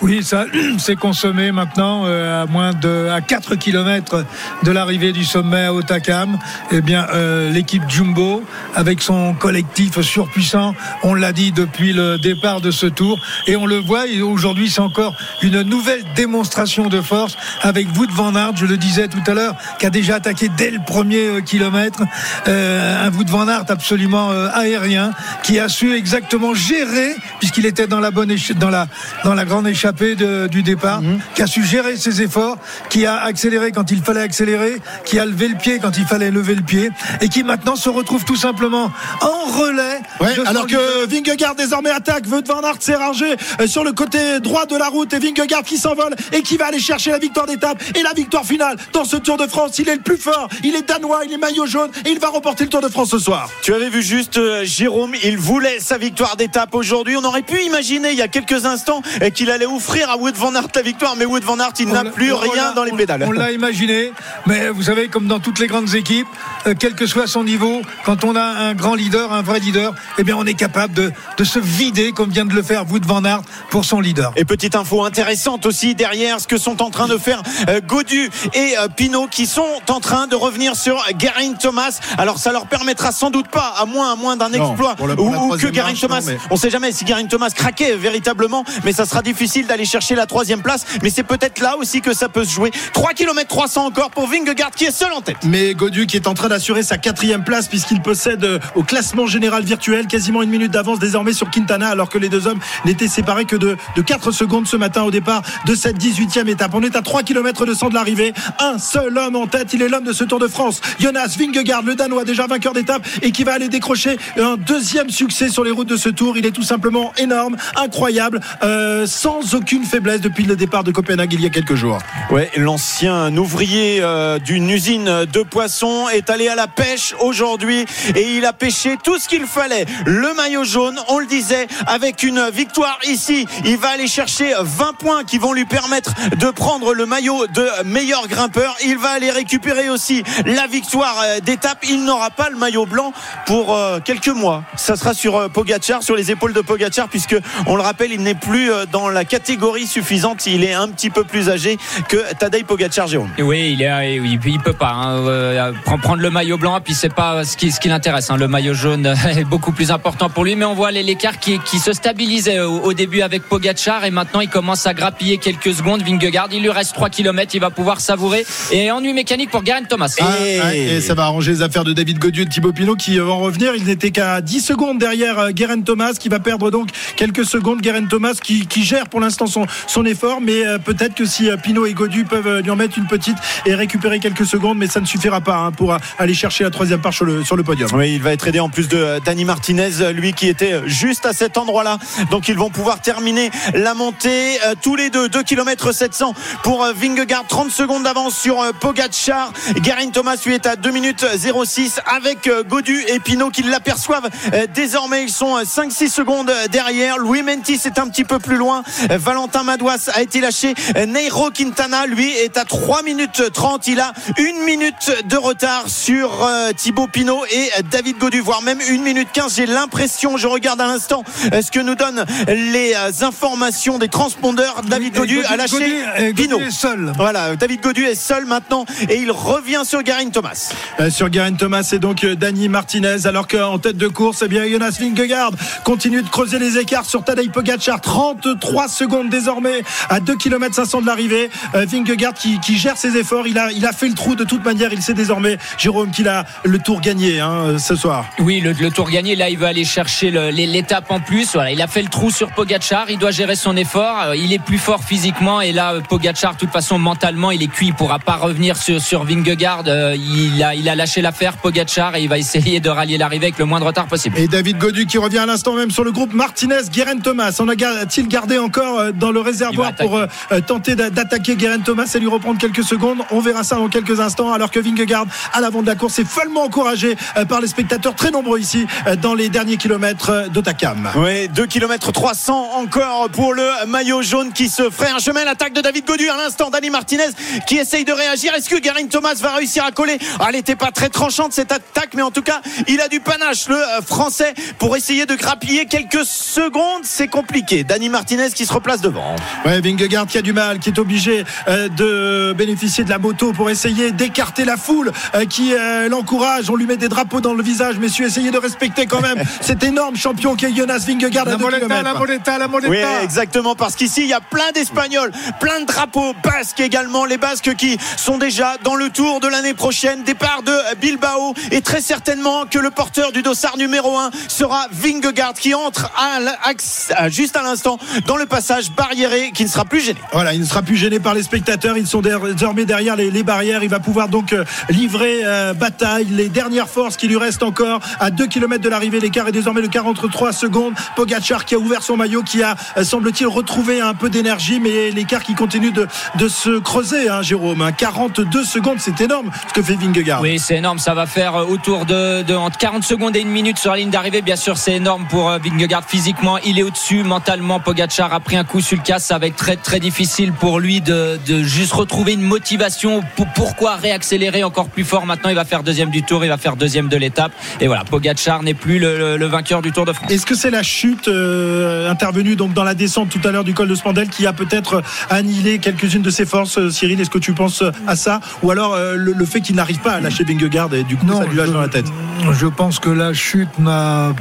Oui, ça s'est consommé maintenant euh, à moins de à 4 km de l'arrivée du sommet à Otakam. Eh bien, euh, l'équipe Jumbo, avec son collectif surpuissant, on l'a dit depuis le départ de ce tour, et on le voit. Aujourd'hui, c'est encore une nouvelle démonstration de force avec Wout van Aert. Je le disais tout à l'heure, qui a déjà attaqué dès le premier euh, kilomètre. Euh, un Wout van Aert absolument euh, aérien, qui a su exactement gérer, puisqu'il était dans la bonne dans la dans la grande échappée de- du départ, qui a su gérer ses efforts, qui a accéléré quand il fallait accélérer, qui a levé le pied quand il fallait lever le pied, et qui maintenant se retrouve tout simplement en relais. Ouais, alors que Vingegaard désormais attaque, Wout van Aert s'est rangé euh, sur le côté droit de la route et Vingegaard qui s'envole et qui va aller chercher la victoire d'étape et la victoire finale dans ce Tour de France. Il est le plus fort, il est danois, il est maillot jaune et il va remporter le Tour de France ce soir. Tu avais vu juste euh, Jérôme, il voulait sa victoire d'étape aujourd'hui. On aurait pu imaginer il y a quelques instants euh, qu'il allait offrir à Wood Van Aert la victoire, mais Wood Van Aert, il n'a plus rien dans les pédales. On l'a imaginé, mais vous savez, comme dans toutes les grandes équipes, euh, quel que soit son niveau, quand on a un grand leader, un vrai leader, eh bien, on est capable de, de se vider, comme vient de le faire Wout van Aert pour son leader. Et petite info intéressante aussi derrière ce que sont en train de faire euh, Godu et euh, Pinot qui sont en train de revenir sur Geraint Thomas. Alors ça leur permettra sans doute pas, à moins, à moins d'un Non, exploit pour la- pour ou, que marche, Thomas, non, mais- on sait jamais si Geraint Thomas craquait véritablement, mais ça sera difficile d'aller chercher la troisième place. Mais c'est peut-être là aussi que ça peut se jouer. 3 km 300 encore pour Vingegaard qui est seul en tête. Mais Godu qui est en train d'assurer sa quatrième place puisqu'il possède euh, au classement général virtuel quasiment une minute d'avance désormais sur Quintana alors que les deux hommes n'étaient séparés que de, de 4 secondes ce matin au départ de cette 18e étape. On est à 3 km de sang de l'arrivée. Un seul homme en tête, il est l'homme de ce Tour de France. Jonas Vingegaard, le Danois, déjà vainqueur d'étape et qui va aller décrocher un deuxième succès sur les routes de ce Tour. Il est tout simplement énorme, incroyable, euh, sans aucune faiblesse depuis le départ de Copenhague il y a quelques jours. Ouais, l'ancien ouvrier euh, d'une usine de poissons est allé à la pêche aujourd'hui et il a pêché tout ce qu'il fallait. Le maillot jaune, on le disait, avec une victoire ici, il va aller chercher 20 points qui vont lui permettre de prendre le maillot de meilleur grimpeur. Il va aller récupérer aussi la victoire euh, d'étape. Il n'aura pas le maillot blanc pour euh, quelques mois. Ça sera sur euh, Pogacar, sur les épaules de Pogacar, puisque on le rappelle, il n'est plus dans la catégorie suffisante. Il est un petit peu plus âgé que Tadej Pogacar, Jérôme. Oui, il, peut pas hein, prendre le maillot blanc, puis c'est pas ce qui, l'intéresse. hein. Le maillot jaune est beaucoup plus important pour lui, mais voit les- l'écart qui, qui se stabilisait au, au début avec Pogacar et maintenant il commence à grappiller quelques secondes. Vingegaard, il lui reste 3 km, il va pouvoir savourer. Et ennui mécanique pour Garen Thomas. Ah, Et- ça va arranger les affaires de David Godieu et de Thibaut Pinot qui vont revenir. Il n'était qu'à 10 secondes derrière euh, Guerin Thomas qui va perdre donc quelques secondes. Guerin Thomas qui, qui gère pour l'instant son, son effort, mais euh, peut-être que si euh, Pinot et Godieu peuvent euh, lui en mettre une petite et récupérer quelques secondes, mais ça ne suffira pas hein, pour euh, aller chercher la troisième part sur le, sur le podium. Oui, il va être aidé en plus de euh, Dani Martinez, euh, lui qui était juste à cet endroit-là. Donc ils vont pouvoir terminer la montée euh, tous les deux, 2 km 700 pour euh, Vingegaard, 30 secondes d'avance sur euh, Pogacar. Garin Thomas lui est à 2 minutes 06 avec Godu et Pinot qui l'aperçoivent désormais. Ils sont 5-6 secondes derrière. Louis Mentis est un petit peu plus loin. Valentin Madouas a été lâché. Neiro Quintana lui est à 3 minutes 30. Il a une minute de retard sur Thibaut Pinot et David Godu, voire même une minute 15. J'ai l'impression, je regarde à l'instant euh, ce que nous donnent les euh, informations des transpondeurs. David Godu a lâché Godu- euh, Godu est seul. Voilà, David Godu est seul maintenant et il revient sur Garin Thomas. Euh, sur Guerin Thomas et donc Dani Martinez alors qu'en tête de course eh bien Jonas Vingegaard continue de creuser les écarts sur Tadej Pogacar. 33 secondes désormais à 2 km 500 de l'arrivée. Euh, Vingegaard qui, qui gère ses efforts. Il a, il a fait le trou de toute manière. Il sait désormais Jérôme qu'il a le tour gagné hein, ce soir. Oui, le, le tour gagné, là, il veut aller chercher le- l'étape en plus. Voilà, il a fait le trou sur Pogachar, il doit gérer son effort. Euh, Il est plus fort physiquement et là, Pogachar, de toute façon, mentalement, il est cuit. Il pourra pas revenir sur, sur Vingegaard. Euh, Il a, il a lâché l'affaire, Pogachar, et il va essayer de rallier l'arrivée avec le moins de retard possible. et David Godu qui revient à l'instant même sur le groupe Martinez Guerin Thomas en a-t-il gardé encore euh, dans le réservoir pour euh, euh, tenter d'a- d'attaquer Guerin Thomas et lui reprendre quelques secondes? On verra ça dans quelques instants alors que Vingegaard à l'avant de la course est follement encouragé euh, par les spectateurs très nombreux ici euh, dans les derniers kilomètres euh, d'Otakam Oui, 2 km 300 encore pour le maillot jaune qui se ferait un chemin. L'attaque de David Godu à l'instant. Dani Martinez qui essaye de réagir. Est-ce que Garin Thomas va réussir à coller? Ah, Elle n'était pas très tranchante cette attaque, mais en tout cas, il a du panache, le euh, français, pour essayer de grappiller quelques secondes. C'est compliqué. Dani Martinez qui se replace devant. Ouais, Vingegaard qui a du mal, qui est obligé euh, de bénéficier de la moto pour essayer d'écarter la foule euh, qui euh, l'encourage. On lui met des drapeaux dans le visage, messieurs. Essayez de respecter quand même cet énorme champion qui est Jonas Vingegaard à La 2 Moleta, kilomètres. la Moleta, la Moleta. Oui, exactement, parce qu'ici, il y a plein d'Espagnols, plein de drapeaux basques également, les Basques qui sont déjà dans le tour de l'année prochaine, départ de Bilbao, et très certainement que le porteur du dossard numéro 1 sera Vingegaard, qui entre à juste à l'instant dans le passage barriéré, qui ne sera plus gêné. Voilà, il ne sera plus gêné par les spectateurs. Ils sont désormais derrière les, les barrières. Il va pouvoir donc euh, livrer euh, bataille. Les dernières forces qui lui restent encore à 2 km de l'arrivée. L'écart est désormais de 43 secondes. Pogacar qui a ouvert son maillot, qui a, euh, semble-t-il, retrouvé un peu d'énergie, mais l'écart qui continue de, se creuser, hein, Jérôme. hein. 42 secondes, c'est énorme ce que fait Vingegaard. Oui, c'est énorme. Ça va faire euh, autour de, entre 40 secondes et une minute sur la ligne d'arrivée. Bien sûr, c'est énorme pour euh, Vingegaard physiquement. Il est au-dessus mentalement. Pogacar a pris un coup sur le casse. Ça va être très très difficile pour lui de, juste retrouver une motivation. Pour, pourquoi réaccélérer encore plus fort Maintenant, il va faire deuxième du tour. Il va faire deuxième de l'étape. Et voilà, Pogacar n'est plus le vainqueur du Tour de France. Est-ce que c'est la chute euh, intervenue donc dans la descente tout à l'heure du col de Spandel qui a peut-être annihilé quelques-unes de ses forces, euh, Cyril? Est-ce que tu penses à ça? Ou alors euh, le, le fait qu'il n'arrive pas à lâcher Vingegaard et du coup ça lui lâche dans la tête? je pense que la chute n'a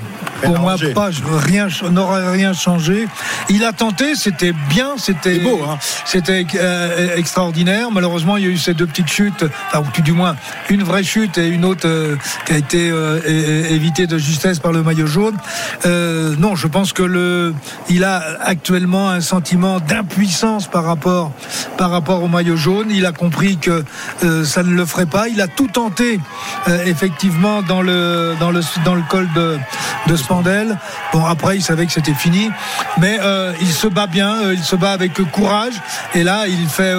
pour moi pas rien n'aurait rien changé. Il a tenté, c'était bien, c'était beau, hein. c'était euh, extraordinaire. Malheureusement, il y a eu ces deux petites chutes, enfin, ou du moins une vraie chute et une autre euh, qui a été euh, évitée de justesse par le maillot jaune. Euh, non, je pense que il a actuellement un sentiment d'impuissance par rapport, au maillot jaune. Il a compris que euh, ça ne le ferait pas. Il a tout tenté, euh, effectivement, dans le, col de, de Spandel. Bon, après, il savait que c'était fini, mais il se bat bien, il se bat avec courage. Et là, il fait,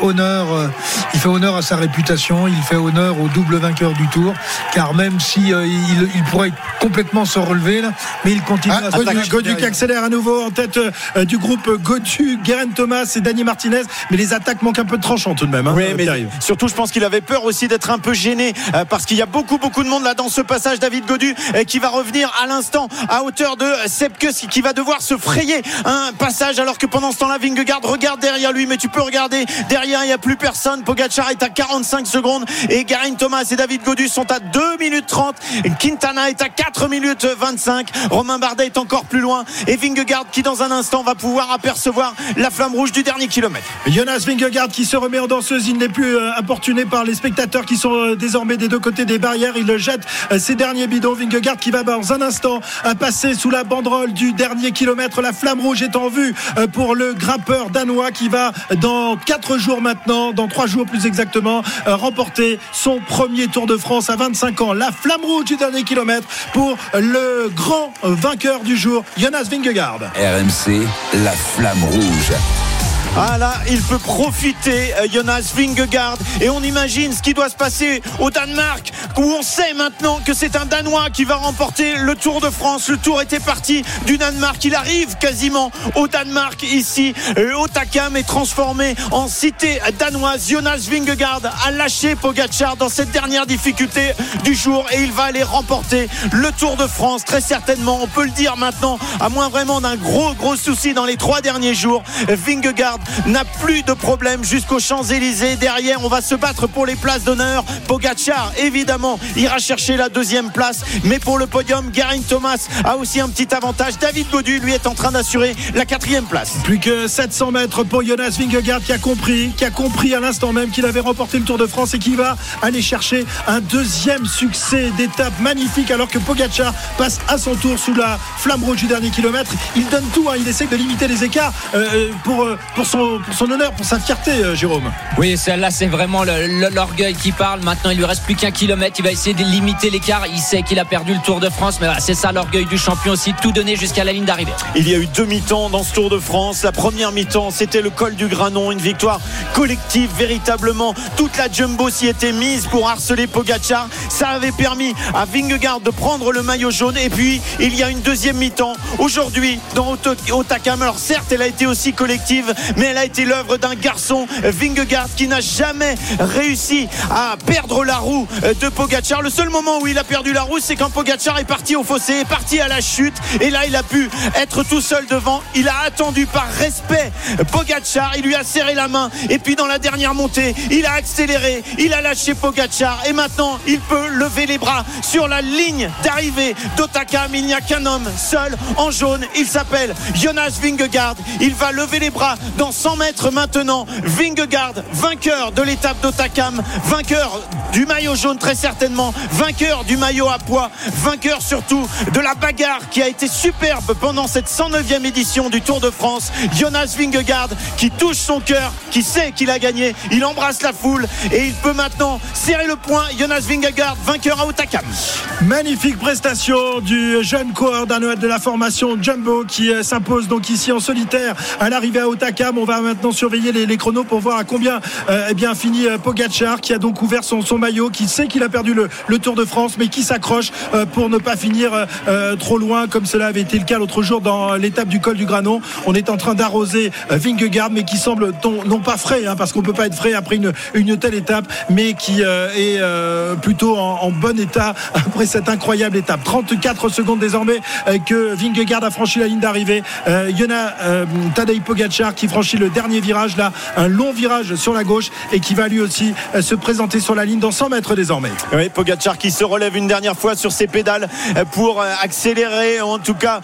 honneur, à sa réputation. Il fait honneur au double vainqueur du Tour, car même si il pourrait complètement se relever, là, mais il continue Ah, à se Godu, Godu qui accélère à nouveau en tête euh, du groupe Godu, Guerin Thomas et Dani Martinez. Mais les attaques manquent un peu de tranchant tout de même. hein, Oui, euh, mais surtout, je pense qu'il avait peur aussi d'être un peu gêné euh, parce qu'il y a beaucoup, beaucoup de monde là dans ce passage. David Godu euh, qui va revenir à l'instant à hauteur de Sepkus qui va devoir se frayer un passage alors que pendant ce temps-là, Vingegaard regarde derrière lui. Mais tu peux regarder derrière, il n'y a plus personne. Pogacar est à 45 secondes et Garin Thomas et David Godu sont à 2 minutes 30. Quintana est à 4 minutes 25. Romain Bardet est encore plus loin et Vingegaard qui dans un instant va pouvoir apercevoir la flamme rouge du dernier kilomètre. Jonas Vingegaard qui se remet en danseuse, il n'est plus euh, importuné par les spectateurs qui sont euh, désormais des deux côtés des barrières. Il jette euh, ses derniers bidons. Vingegaard qui va dans un instant passer sous la banderole du dernier kilomètre. La flamme rouge est en vue pour le grimpeur danois qui va dans quatre jours maintenant, dans trois jours plus exactement, remporter son premier Tour de France à 25 ans. La flamme rouge du dernier kilomètre pour le grand euh, vainqueur du jour, Jonas Vingegaard. RMC, la flamme rouge. Ah là, il peut profiter, euh, Jonas Vingegaard. Et on imagine ce qui doit se passer au Danemark, où on sait maintenant que c'est un Danois qui va remporter le Tour de France. Le Tour était parti du Danemark. Il arrive quasiment au Danemark ici. Euh, Otakam est transformé en cité danoise. Jonas Vingegaard a lâché Pogacar dans cette dernière difficulté du jour et il va aller remporter le Tour de France très certainement. On peut le dire maintenant, à moins vraiment d'un gros gros souci dans les trois derniers jours. Vingegaard n'a plus de problème jusqu'aux Champs-Élysées. Derrière, on va se battre pour les places d'honneur. Pogacar, évidemment, ira chercher la deuxième place. Mais pour le podium, Garin Thomas a aussi un petit avantage. David Godu, lui, est en train d'assurer la quatrième place. Plus que 700 mètres pour Jonas Vingegaard qui a compris, qui a compris à l'instant même qu'il avait remporté le Tour de France et qui va aller chercher un deuxième succès d'étape magnifique alors que Pogacar passe à son tour sous la flamme rouge du dernier kilomètre. Il donne tout, hein, il essaie de limiter les écarts euh, euh, pour, son, pour son honneur, pour sa fierté, euh, Jérôme. Oui, celle-là, c'est vraiment l'orgueil qui parle. Maintenant, il lui reste plus qu'un kilomètre. Il va essayer de limiter l'écart. Il sait qu'il a perdu le Tour de France, mais c'est ça l'orgueil du champion aussi, tout donner jusqu'à la ligne d'arrivée. Il y a eu deux mi-temps dans ce Tour de France. La première mi-temps, c'était le col du Granon, une victoire collective véritablement. Toute la jumbo s'y était mise pour harceler Pogacar. Ça avait permis à Vingegaard de prendre le maillot jaune. Et puis, il y a une deuxième mi-temps. Aujourd'hui, dans Auto- Otakam, alors certes, elle a été aussi collective, mais elle a été l'œuvre d'un garçon, Vingegaard, qui n'a jamais réussi à perdre la roue de Pogacar. Le seul moment où il a perdu la roue, c'est quand Pogacar est parti au fossé, est parti à la chute. Et là, il a pu être tout seul devant. Il a attendu par respect Pogacar. Il lui a serré la main. Et puis, dans la dernière montée, il a accéléré. Il a lâché Pogacar. Et maintenant, il peut lever les bras sur la ligne d'arrivée d'Otakam. Il n'y a qu'un homme seul en jaune. Il s'appelle Jonas Vingegaard. Il va lever les bras 100 mètres maintenant. Vingegaard, vainqueur de l'étape d'Otakam, vainqueur du maillot jaune très certainement, vainqueur du maillot à poids, vainqueur surtout de la bagarre qui a été superbe pendant cette 109e édition du Tour de France. Jonas Vingegaard qui touche son cœur, qui sait qu'il a gagné. Il embrasse la foule et il peut maintenant serrer le poing. Jonas Vingegaard, vainqueur à Otakam. Magnifique prestation du jeune coureur danois de la formation Jumbo qui euh, s'impose donc ici en solitaire à l'arrivée à Otakam. On va maintenant surveiller les, chronos pour voir à combien euh, eh bien finit euh, Pogacar qui a donc ouvert son, maillot, qui sait qu'il a perdu le, Tour de France mais qui s'accroche euh, pour ne pas finir trop loin comme cela avait été le cas l'autre jour dans l'étape du col du Granon. On est en train d'arroser Vingegaard mais qui semble non pas frais hein, parce qu'on peut pas être frais après une, telle étape mais qui est plutôt en, bon état après cette incroyable étape. 34 secondes désormais que Vingegaard a franchi la ligne d'arrivée. Euh, Yona Tadej qui franchit franchi le dernier virage là, un long virage sur la gauche et qui va lui aussi euh, se présenter sur la ligne dans 100 mètres désormais. Oui, Pogacar qui se relève une dernière fois sur ses pédales euh, pour euh, accélérer, en tout cas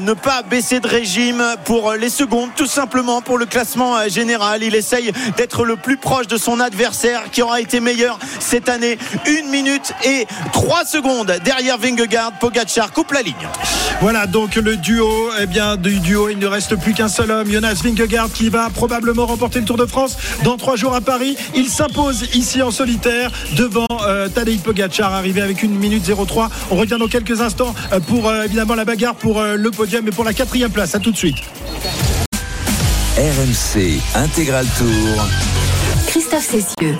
ne pas baisser de régime pour les secondes, tout simplement pour le classement général. Il essaye d'être le plus proche de son adversaire qui aura été meilleur cette année. Une minute et trois secondes derrière Vingegaard. Pogacar coupe la ligne. Voilà donc le duo, eh bien du duo, il ne reste plus qu'un seul homme, Jonas Vingegaard qui va probablement remporter le Tour de France dans trois jours à Paris. Il s'impose ici en solitaire devant euh, Tadej Pogacar, arrivé avec une minute 03. On revient dans quelques instants euh, pour euh, évidemment la bagarre pour euh, le podium et pour la quatrième place. À tout de suite. RMC Intégral Tour.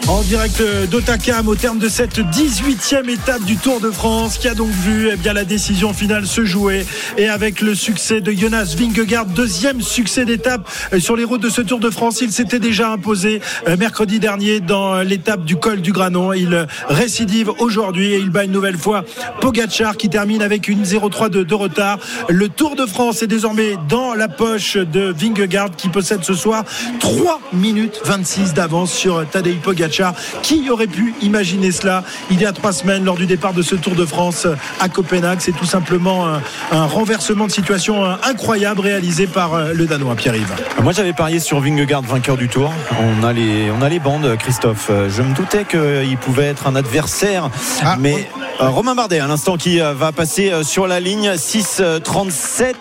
En direct d'Otakam au terme de cette 18e étape du Tour de France qui a donc vu eh bien, la décision finale se jouer et avec le succès de Jonas Vingegaard, deuxième succès d'étape euh, sur les routes de ce Tour de France. Il s'était déjà imposé euh, mercredi dernier dans l'étape du col du Granon. Il euh, récidive aujourd'hui et il bat une nouvelle fois Pogacar qui termine avec une 0,3 de, de retard. Le Tour de France est désormais dans la poche de Vingegaard qui possède ce soir 3 minutes 26 d'avance sur Tadej Pogacar. Qui aurait pu imaginer cela il y a trois semaines lors du départ de ce Tour de France à Copenhague? C'est tout simplement un, un renversement de situation euh, incroyable réalisé par euh, le Danois Pierre-Yves. Moi j'avais parié sur Vingegaard vainqueur du tour. On a les, on a les bandes, Christophe. Euh, Je me doutais qu'il pouvait être un adversaire. Ah, mais euh, Romain Bardet à l'instant qui euh, va passer euh, sur la ligne 6-37.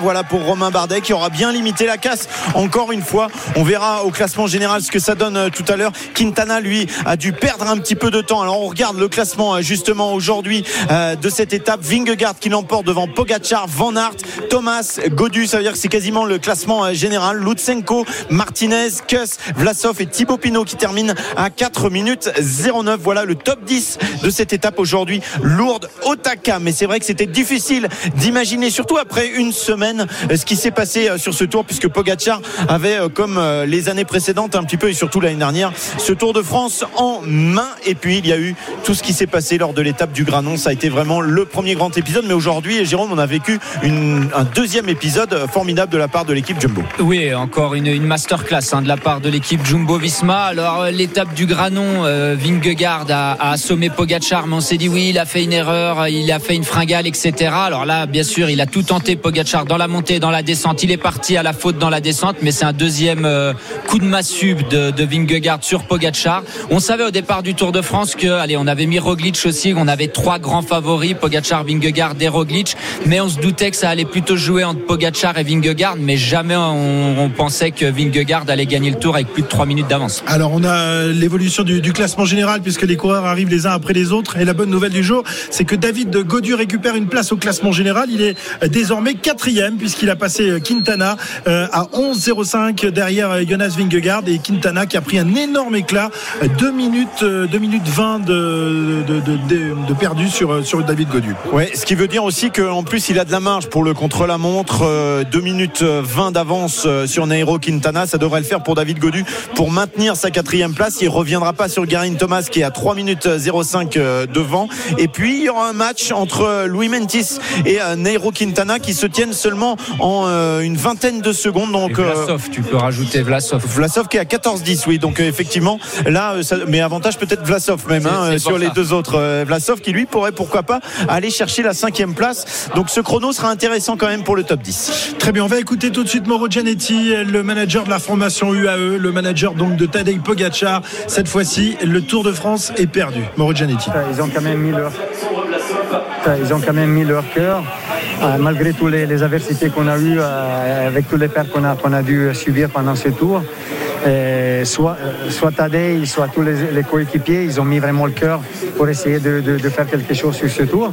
Voilà pour Romain Bardet qui aura bien limité la casse. Encore une fois, on verra au classement général ce que ça donne euh, tout à l'heure. Quintana lui a dû perdre un petit peu de temps. Alors on regarde le classement euh, justement aujourd'hui euh, de cette étape. Vingegaard qui l'emporte devant Pogacar, Van Aert, Thomas, Godu. Ça veut dire que c'est quasiment le classement euh, général. Lutsenko, Martinez, Kuss, Vlasov et Thibaut Pinot qui terminent à 4 minutes 09. Voilà le top 10 de cette étape aujourd'hui. Lourde, Otaka. Mais c'est vrai que c'était difficile d'imaginer, surtout après une semaine, euh, ce qui s'est passé euh, sur ce tour, puisque Pogacar avait, euh, comme les années précédentes, un petit peu et surtout l'année dernière, ce Tour de France en main. Et puis il y a eu tout ce qui s'est passé lors de l'étape du Granon. Ça a été vraiment le premier grand épisode. Mais aujourd'hui, Jérôme, on a vécu un deuxième épisode formidable de la part de l'équipe Jumbo. Oui, encore une, masterclass hein, de la part de l'équipe Jumbo Visma. Alors l'étape du Granon, euh, Vingegaard a, a assommé Pogacar, mais on s'est dit oui, il a fait une erreur, il a fait une fringale, etc. Alors là, bien sûr, il a tout tenté Pogacar dans la montée, dans la descente. Il est parti à la faute dans la descente, mais c'est un deuxième euh, coup de massue de, Vingegaard sur Pogacar. On savait au départ du Tour de France que, allez, on avait mis Roglic aussi, on avait trois grands favoris, Pogacar, Vingegaard et Roglic, mais on se doutait que ça allait plutôt jouer entre Pogacar et Vingegaard, mais jamais on, pensait que Vingegaard allait gagner le Tour avec plus de 3 minutes d'avance. Alors on a euh, l'évolution du, du classement général puisque les coureurs arrivent les uns après les autres et la bonne nouvelle jour c'est que David Godu récupère une place au classement général il est désormais quatrième puisqu'il a passé euh, Quintana euh, à 11,05 derrière euh, Jonas Vingegaard et Quintana qui a pris un énorme éclat 2 minutes euh, 2 minutes 20 de, perdu sur, sur David Godu ce qui veut dire aussi qu'en plus il a de la marge pour le contre-la-montre. 2 minutes euh, 20 d'avance sur Nairo Quintana. Ça devrait le faire pour David Godu pour maintenir sa quatrième place. Il reviendra pas sur Garin Thomas qui est à 3 minutes 05 euh, devant. Et puis il y aura un match entre euh, Louis Mentis et euh, Nairo Quintana qui se tiennent seulement en euh, une vingtaine de secondes. Donc euh, Vlasov, tu peux rajouter Vlasov. Vlasov qui est à 14-10, oui. Donc euh, effectivement, là, euh, ça- mais avantage peut-être Vlasov même hein, euh, sur les ça. deux autres. Euh, Vlasov qui lui pourrait pourquoi pas aller chercher la cinquième place. Donc ce chrono sera intéressant quand même pour le top 10. Très bien, on va écouter tout de suite Mauro Gianetti, le manager de la formation UAE, le manager donc de Tadej Pogacar. Cette fois-ci, le Tour de France est perdu. Mauro Gianetti. Ils ont quand même mis ils ont quand même mis leur cœur, euh, malgré toutes les, les adversités qu'on a eues, euh, avec tous les pertes qu'on a, qu'on a dû subir pendant ce tour. Et soit, euh, soit Tadej, soit tous les, les coéquipiers, ils ont mis vraiment le cœur pour essayer de, de- de faire quelque chose sur ce tour.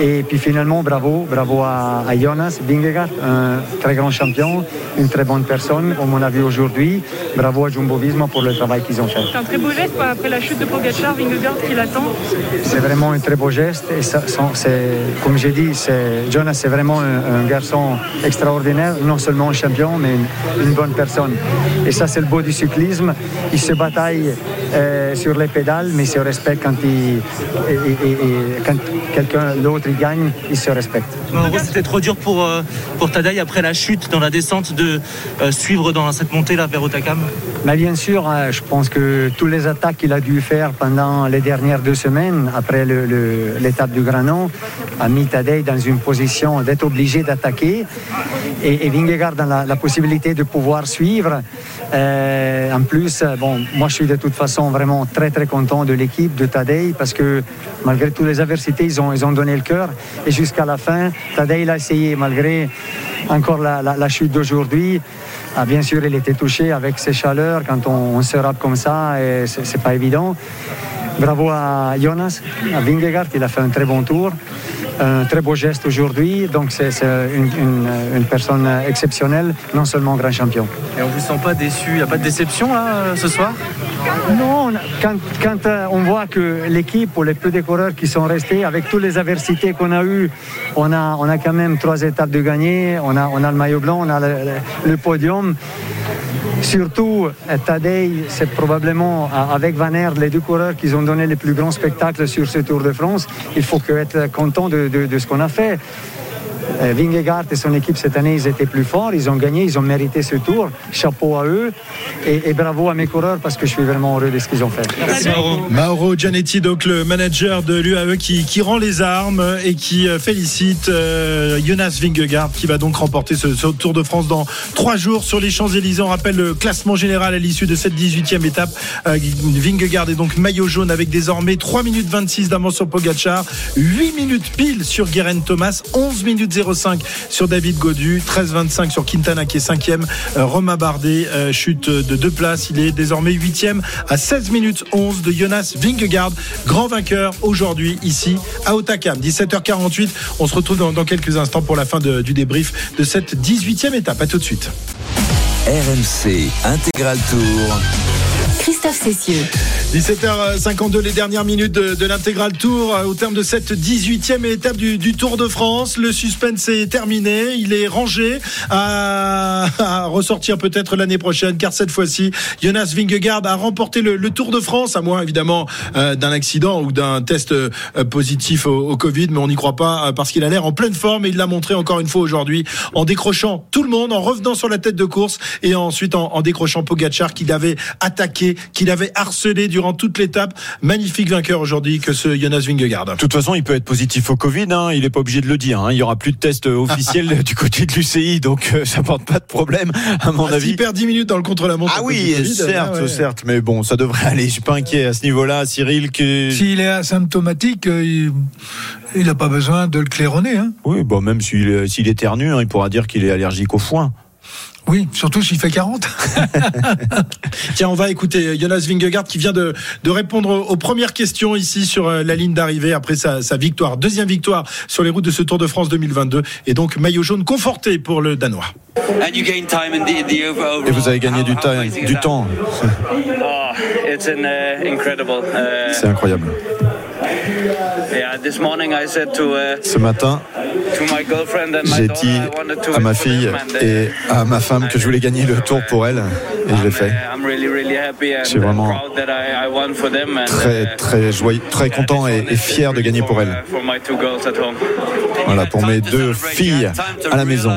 Et puis finalement, bravo, bravo à, à Jonas Vingegaard, un très grand champion, une très bonne personne, comme on a vu aujourd'hui. Bravo à Jumbo Visma pour le travail qu'ils ont fait. C'est un très beau geste après la chute de Pogacar, Vingegaard qui l'attend. C'est vraiment un très beau geste. Et ça, comme j'ai dit, c'est, Jonas, c'est vraiment un, un garçon extraordinaire, non seulement un champion, mais une, une bonne personne. Et ça, c'est le beau niveau du cyclisme, ils se bataillent euh, sur les pédales, mais ils se respectent quand, ils, et, et- et quand quelqu'un d'autre il gagne, ils se respectent. En gros, c'était trop dur pour, euh, pour Tadei après la chute dans la descente de euh, suivre dans cette montée là vers Otakam. Mais bien sûr, hein, je pense que toutes les attaques qu'il a dû faire pendant les dernières deux semaines, après le- le- l'étape du Granon, a mis Tadej dans une position d'être obligé d'attaquer et, et Vingegaard dans la, la possibilité de pouvoir suivre. Euh, en plus, euh, bon, moi je suis de toute façon vraiment très très content de l'équipe de Tadej parce que malgré toutes les adversités, ils ont, ils ont donné le cœur et jusqu'à la fin, Tadej il a essayé malgré encore la, la- la chute d'aujourd'hui. Ah, bien sûr, il était touché avec ces chaleurs quand on, se rappe comme ça c'est pas évident. Bravo à Jonas, à Vingegaard, il a fait un très bon tour, un très beau geste aujourd'hui. Donc c'est une, une- une personne exceptionnelle, non seulement grand champion. Et on vous sent pas déçu, il n'y a pas de déception là euh, ce soir? Non, quand, quand, euh, on voit que l'équipe ou les peu des coureurs qui sont restés, avec toutes les adversités qu'on a eues, on a, on a quand même trois étapes de gagner, on a, on a le maillot blanc, on a le podium. Surtout, euh, Tadej, c'est probablement euh, avec Van Aert les deux coureurs qui ont donné les plus grands spectacles sur ce Tour de France. Il faut être content de ce qu'on a fait. Euh, Vingegaard et son équipe cette année, ils étaient plus forts, ils ont gagné, ils ont mérité ce tour. Chapeau à eux et, et bravo à mes coureurs parce que je suis vraiment heureux de ce qu'ils ont fait. Mauro Gianetti, donc le manager de l'UAE qui, qui rend les armes et qui euh, félicite euh, Jonas Vingegaard qui va donc remporter ce, ce Tour de France dans trois jours sur les Champs-Élysées. On rappelle le classement général à l'issue de cette 18e étape. Euh, Vingegaard est donc maillot jaune avec désormais 3 minutes 26 d'avance sur Pogacar, 8 minutes pile sur Guerin Thomas, 11 minutes 05 sur David Godu, 13-25 sur Quintana qui est 5e, euh, Romain Bardet euh, chute de deux places, il est désormais 8e à 16 minutes 11 de Jonas Vingegaard, grand vainqueur aujourd'hui ici à Otakam. 17h48, on se retrouve dans, quelques instants pour la fin du débrief de cette 18e étape. À tout de suite. RMC Intégral Tour. Christophe Cessieux. 17h52, les dernières minutes de, de l'intégral tour euh, au terme de cette 18e étape du, du Tour de France. Le suspense est terminé, il est rangé à, à ressortir peut-être l'année prochaine car cette fois-ci, Jonas Vingegaard a remporté le, le Tour de France, à moins évidemment euh, d'un accident ou d'un test euh, positif au, au Covid, mais on n'y croit pas euh, parce qu'il a l'air en pleine forme et il l'a montré encore une fois aujourd'hui en décrochant tout le monde, en revenant sur la tête de course et ensuite en, en décrochant Pogachar qu'il avait attaqué, qu'il avait harcelé durant toute l'étape. Magnifique vainqueur aujourd'hui que ce Jonas Vingegaard. De toute façon, il peut être positif au Covid, hein, il n'est pas obligé de le dire. hein. Il y aura plus de tests officiels du côté de l'UCI, donc euh, ça porte pas de problème, à mon Ah, avis. S'il perd 10 minutes dans le contre-la-montre. Ah oui, Covid, certes, ah ouais. certes, mais bon, ça devrait aller. Je suis pas inquiet à ce niveau-là, Cyril. Que... S'il est asymptomatique, euh, il n'a pas besoin de le claironner. hein. Oui, bon, même s'il éternue, hein, il pourra dire qu'il est allergique au foin. Oui, surtout s'il fait 40. Tiens, on va écouter Jonas Vingegaard qui vient de, de répondre aux premières questions ici sur euh, la ligne d'arrivée après sa, sa victoire. Deuxième victoire sur les routes de ce Tour de France 2022 et donc maillot jaune conforté pour le Danois. Et vous avez gagné du, du temps. Oh, uh. Uh, C'est incroyable. Uh, Ce matin, j'ai dit à ma fille uh, et à ma femme que je voulais gagner le tour pour elle et je l'ai fait. Je suis vraiment Très, uh, très joyeux, très content et, et fier de gagner pour elle. uh. Voilà, pour mes deux filles à la maison.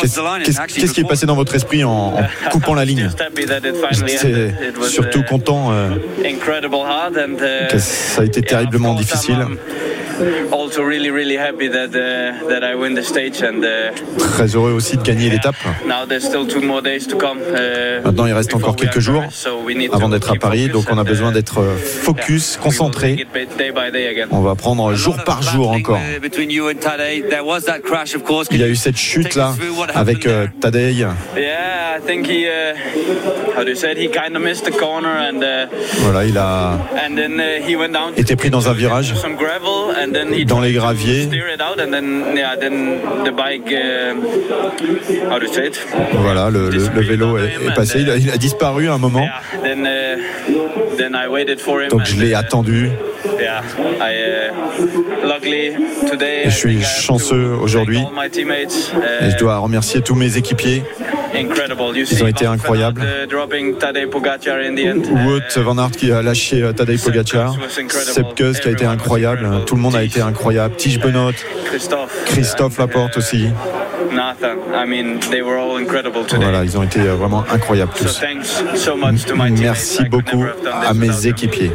Qu'est-ce qui est passé dans votre esprit en, en coupant la ligne? J'étais surtout uh, content euh, incredible hard and uh, que ça a été terriblement difficile. Um, also really really happy that uh, that I win the stage and uh, Très heureux aussi de gagner l'étape. now there's still two more days to come. uh, Maintenant, il reste encore quelques jours Paris, so we need avant to d'être à Paris, donc on a besoin d'être euh, focus, concentré. On va prendre jour par jour encore. Il y a eu cette chute là avec euh, Tadej. Voilà, il a uh, été pris dans un virage dans les graviers. Uh? Voilà, le, le- le vélo est, est passé. Il a, il a disparu à un moment. Uh. Donc je l'ai attendu. Et je suis chanceux aujourd'hui et je dois remercier tous mes équipiers. Ils ont été incroyables. Uh. Wout van Aert qui a lâché euh, Tadej Pogacar, Sepp Kuss qui a été incroyable, tout le monde a été incroyable, Tige Benoît, Christophe. Christophe Laporte aussi. Voilà, ils ont été vraiment incroyables tous. Merci beaucoup à mes équipiers.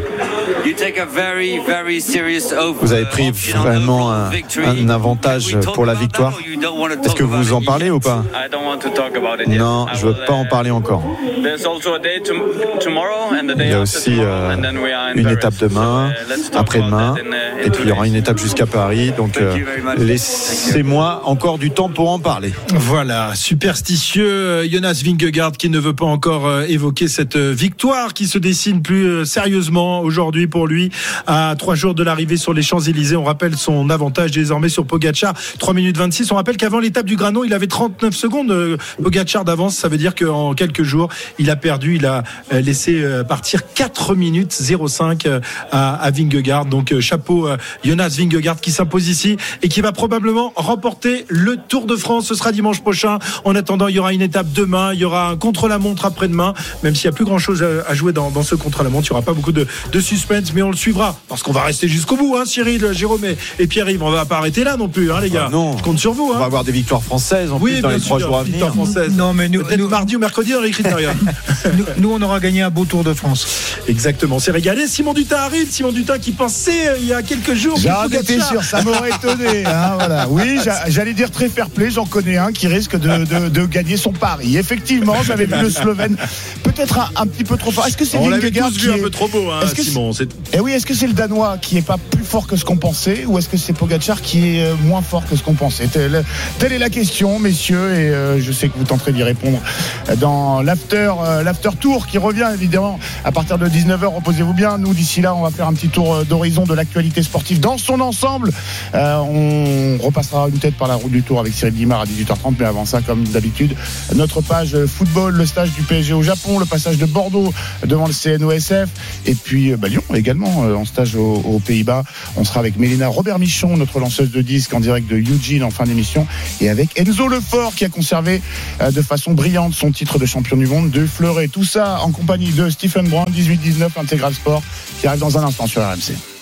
You take a very, very serious oath, Vous avez pris vraiment un, avantage pour la victoire. or you don't want to Est-ce talk que vous about en it? parlez ou pas I don't want to talk about it yet. Non, I je veux will, pas en parler encore. There's also a day tom- tomorrow and the day Il y a after aussi tomorrow, euh, and then we are in une étape demain, après-demain, uh, et puis il y aura une étape jusqu'à Paris. Donc euh, laissez-moi encore du temps pour en parler. Voilà, superstitieux Jonas Vingegaard qui ne veut pas encore euh, évoquer cette euh, victoire qui se dessine plus sérieusement aujourd'hui pour lui à trois jours de l'arrivée sur les Champs-Élysées. On rappelle son avantage désormais sur Pogacar, 3 minutes 26. On rappelle qu'avant l'étape du Granon, il avait 39 secondes euh, Pogacar d'avance. Ça veut dire qu'en quelques jours, il a perdu, il a euh, laissé euh, partir 4 minutes 05 euh, à, à Vingegaard. Donc chapeau Jonas Vingegaard qui s'impose ici et qui va probablement remporter le Tour de France. Ce sera dimanche prochain. En attendant, il y aura une étape demain, il y aura un contre-la-montre après-demain, même s'il n'y a plus grand-chose à, jouer dans, ce contre-la-montre. Il n'y aura pas beaucoup de, de suspense, mais on le suivra parce qu'on va rester jusqu'au bout, hein, Cyril, Jérôme et, Pierre-Yves. On va pas arrêter là non plus, hein, les gars. Ah non. Je compte sur vous. On va Hein. avoir des victoires françaises en Oui, plus dans les trois jours à venir. victoire française. Non, mais nous, mardi ou mercredi dans les nous, nous, on aura gagné un beau Tour de France. Exactement, c'est régalé. Simon Dutin arrive. Simon Dutin qui pensait euh, il y a quelques jours. que J'en étais sûr, ça m'aurait étonné. hein, voilà. Oui, j'a- j'allais dire très fair play, j'en connais un qui risque de, de- de gagner son pari. Effectivement, j'avais vu le Slovène peut-être un, un petit peu trop fort. Est-ce que c'est Vingegaard qui vu un est- peu trop beau, hein, Est-ce C'est- Eh oui, est-ce que c'est le Danois qui est pas plus fort que ce qu'on pensait ou est-ce que c'est Pogacar qui est euh, moins fort que ce qu'on pensait? Telle, est la question, messieurs, et euh, je sais que vous tenterez d'y répondre dans l'after euh, l'after tour qui revient évidemment à partir de 19h. Reposez-vous bien. Nous, d'ici là, on va faire un petit tour d'horizon de l'actualité sportive dans son ensemble. On repassera une tête par la route du tour avec Cyril Guimard à 18h30, mais avant ça, comme d'habitude, notre page football, le stage du PSG au Japon, le passage de Bordeaux devant le CNOSF, et puis bah, également euh, en stage aux, Pays-Bas. On sera avec Mélina Robert Michon, notre lanceuse de disques en direct de Eugene en fin d'émission, et avec Enzo Lefort qui a conservé euh, de façon brillante son titre de champion du monde de Fleuret. Tout ça en compagnie de Stephen Brown, 18-19 Intégral Sport, qui arrive dans un instant sur RMC.